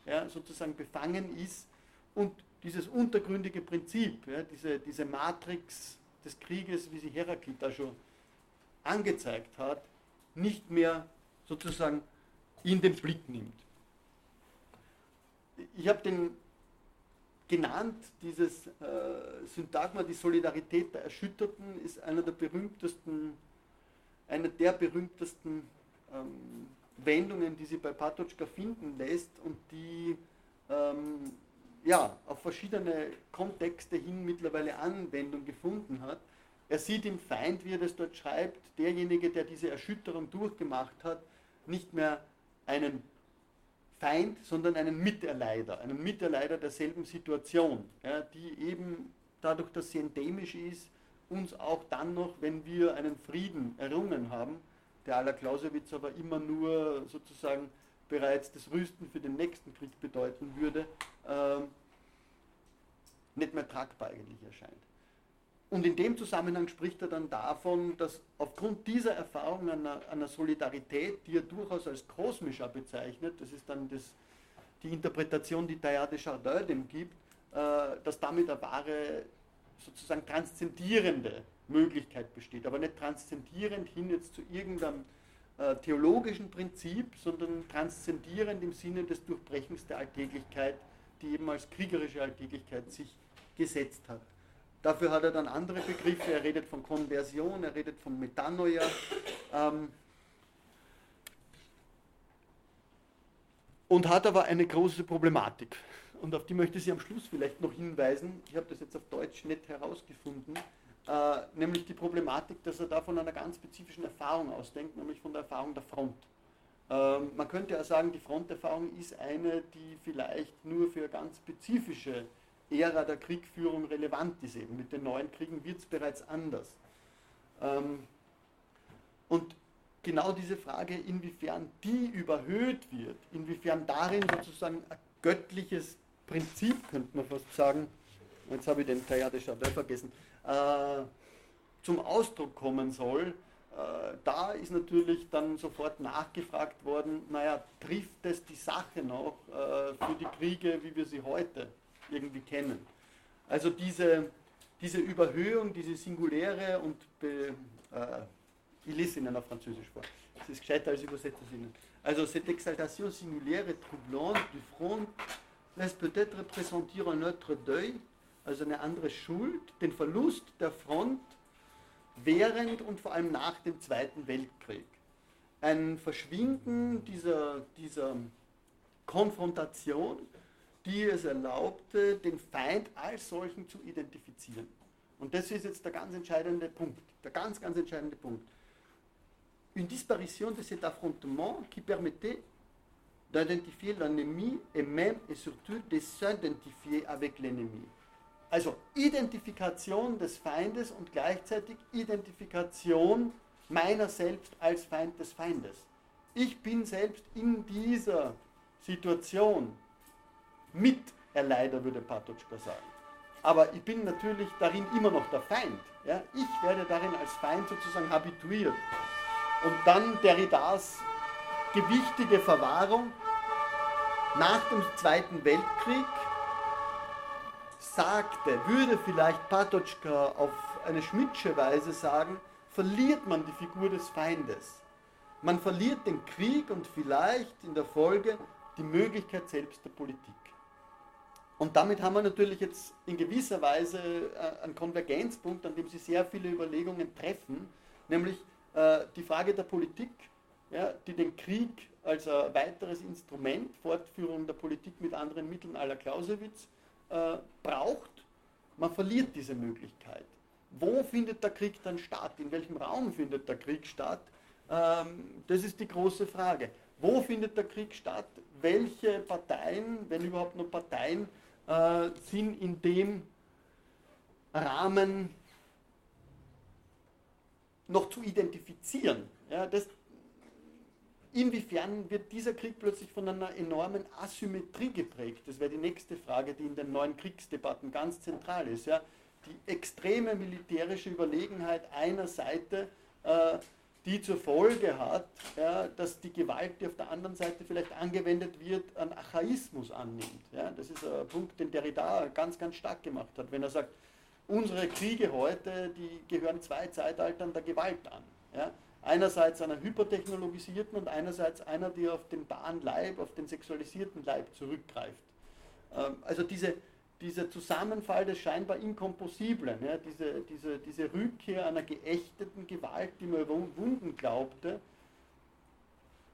ja, sozusagen befangen ist und dieses untergründige Prinzip, ja, diese, diese Matrix des Krieges, wie sie Heraklit da schon angezeigt hat, nicht mehr sozusagen in den Blick nimmt. Ich habe den genannt, dieses äh, Syntagma, die Solidarität der Erschütterten, ist einer der berühmtesten, einer der berühmtesten ähm, Wendungen, die sie bei Patočka finden lässt und die ähm, ja, auf verschiedene Kontexte hin mittlerweile Anwendung gefunden hat. Er sieht im Feind, wie er das dort schreibt, derjenige, der diese Erschütterung durchgemacht hat, nicht mehr einen Feind, sondern einen Miterleider, einen Miterleider derselben Situation, ja, die eben dadurch, dass sie endemisch ist, uns auch dann noch, wenn wir einen Frieden errungen haben, der aller Clausewitz aber immer nur sozusagen bereits das Rüsten für den nächsten Krieg bedeuten würde, ähm, nicht mehr tragbar eigentlich erscheint. Und in dem Zusammenhang spricht er dann davon, dass aufgrund dieser Erfahrung einer, einer Solidarität, die er durchaus als kosmischer bezeichnet, das ist dann das, die Interpretation, die Teilhard de Chardin dem gibt, äh, dass damit eine wahre, sozusagen transzendierende Möglichkeit besteht. Aber nicht transzendierend hin jetzt zu irgendeinem äh, theologischen Prinzip, sondern transzendierend im Sinne des Durchbrechens der Alltäglichkeit, die eben als kriegerische Alltäglichkeit sich gesetzt hat. Dafür hat er dann andere Begriffe, er redet von Konversion, er redet von Metanoia. Ähm, und hat aber eine große Problematik. Und auf die möchte ich Sie am Schluss vielleicht noch hinweisen. Ich habe das jetzt auf Deutsch nicht herausgefunden. Äh, nämlich die Problematik, dass er da von einer ganz spezifischen Erfahrung ausdenkt, nämlich von der Erfahrung der Front. Ähm, man könnte ja sagen, die Fronterfahrung ist eine, die vielleicht nur für ganz spezifische Ära der Kriegführung relevant ist eben. Mit den neuen Kriegen wird es bereits anders. Ähm, und genau diese Frage, inwiefern die überhöht wird, inwiefern darin sozusagen ein göttliches Prinzip, könnte man fast sagen, jetzt habe ich den de Chardin vergessen, äh, zum Ausdruck kommen soll, äh, da ist natürlich dann sofort nachgefragt worden, naja, trifft es die Sache noch äh, für die Kriege, wie wir sie heute irgendwie kennen. Also diese, diese Überhöhung, diese singuläre und be, äh, ich lese Ihnen auf Französisch vor. Das ist gescheiter als übersetze es Ihnen. Also cette exaltation singulière troublante du front laisse peut-être pressentir un autre deuil, also eine andere Schuld, den Verlust der Front während und vor allem nach dem Zweiten Weltkrieg. Ein Verschwinden dieser, dieser Konfrontation die es erlaubte, den Feind als solchen zu identifizieren. Und das ist jetzt der ganz entscheidende Punkt, der ganz, ganz entscheidende Punkt. Une disparition de cet affrontement qui permettait d'identifier l'ennemi et même et surtout de s'identifier avec l'ennemi. Also Identifikation des Feindes und gleichzeitig Identifikation meiner selbst als Feind des Feindes. Ich bin selbst in dieser Situation Miterleider, würde Patočka sagen. Aber ich bin natürlich darin immer noch der Feind. Ja? Ich werde darin als Feind sozusagen habituiert. Und dann Derridas gewichtige Verwahrung nach dem Zweiten Weltkrieg sagte, würde vielleicht Patočka auf eine Schmidtsche Weise sagen, verliert man die Figur des Feindes. Man verliert den Krieg und vielleicht in der Folge die Möglichkeit selbst der Politik. Und damit haben wir natürlich jetzt in gewisser Weise äh, einen Konvergenzpunkt, an dem Sie sehr viele Überlegungen treffen, nämlich äh, die Frage der Politik, die den Krieg als weiteres Instrument, Fortführung der Politik mit anderen Mitteln aller Clausewitz, äh, braucht. Man verliert diese Möglichkeit. Wo findet der Krieg dann statt? In welchem Raum findet der Krieg statt? Ähm, das ist die große Frage. Wo findet der Krieg statt? Welche Parteien, wenn überhaupt noch Parteien, äh, sind in dem Rahmen noch zu identifizieren. Ja, das, inwiefern wird dieser Krieg plötzlich von einer enormen Asymmetrie geprägt? Das wäre die nächste Frage, die in den neuen Kriegsdebatten ganz zentral ist. Ja? Die extreme militärische Überlegenheit einer Seite äh, die zur Folge hat, ja, dass die Gewalt, die auf der anderen Seite vielleicht angewendet wird, einen Archaismus annimmt. Ja. Das ist ein Punkt, den Derrida ganz, ganz stark gemacht hat, wenn er sagt, unsere Kriege heute, die gehören zwei Zeitaltern der Gewalt an. Ja. Einerseits einer hypertechnologisierten und einerseits einer, die auf den wahren Leib, auf den sexualisierten Leib zurückgreift. Ähm, also diese, dieser Zusammenfall des scheinbar Inkomposiblen, ja, diese, diese, diese Rückkehr einer geächteten Gewalt, die man überwunden glaubte,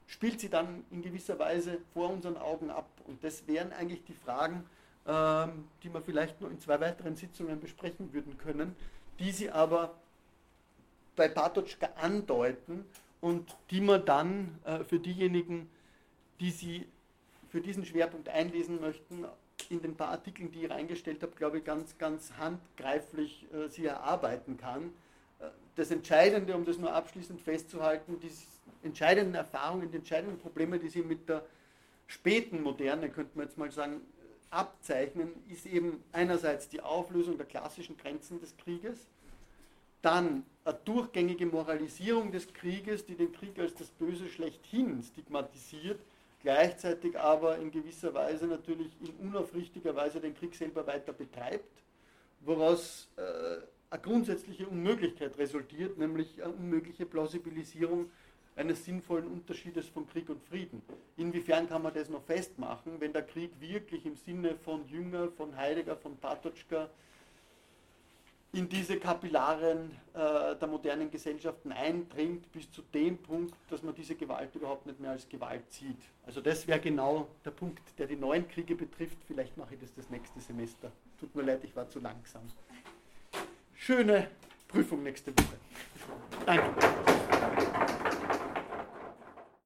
spielt sie dann in gewisser Weise vor unseren Augen ab. Und das wären eigentlich die Fragen, ähm, die wir vielleicht nur in zwei weiteren Sitzungen besprechen würden können, die sie aber bei Patočka andeuten und die man dann äh, für diejenigen, die sie für diesen Schwerpunkt einlesen möchten, in den paar Artikeln, die ich reingestellt habe, glaube ich, ganz, ganz handgreiflich äh, sie erarbeiten kann. Äh, das Entscheidende, um das nur abschließend festzuhalten, die entscheidenden Erfahrungen, die entscheidenden Probleme, die sie mit der späten Moderne, könnte man jetzt mal sagen, abzeichnen, ist eben einerseits die Auflösung der klassischen Grenzen des Krieges, dann eine durchgängige Moralisierung des Krieges, die den Krieg als das Böse schlechthin stigmatisiert, gleichzeitig aber in gewisser Weise natürlich in unaufrichtiger Weise den Krieg selber weiter betreibt, woraus äh, eine grundsätzliche Unmöglichkeit resultiert, nämlich eine unmögliche Plausibilisierung eines sinnvollen Unterschiedes von Krieg und Frieden. Inwiefern kann man das noch festmachen, wenn der Krieg wirklich im Sinne von Jünger, von Heidegger, von Patočka in diese Kapillaren äh, der modernen Gesellschaften eindringt, bis zu dem Punkt, dass man diese Gewalt überhaupt nicht mehr als Gewalt sieht. Also das wäre genau der Punkt, der die neuen Kriege betrifft. Vielleicht mache ich das das nächste Semester. Tut mir leid, ich war zu langsam. Schöne Prüfung nächste Woche. Danke.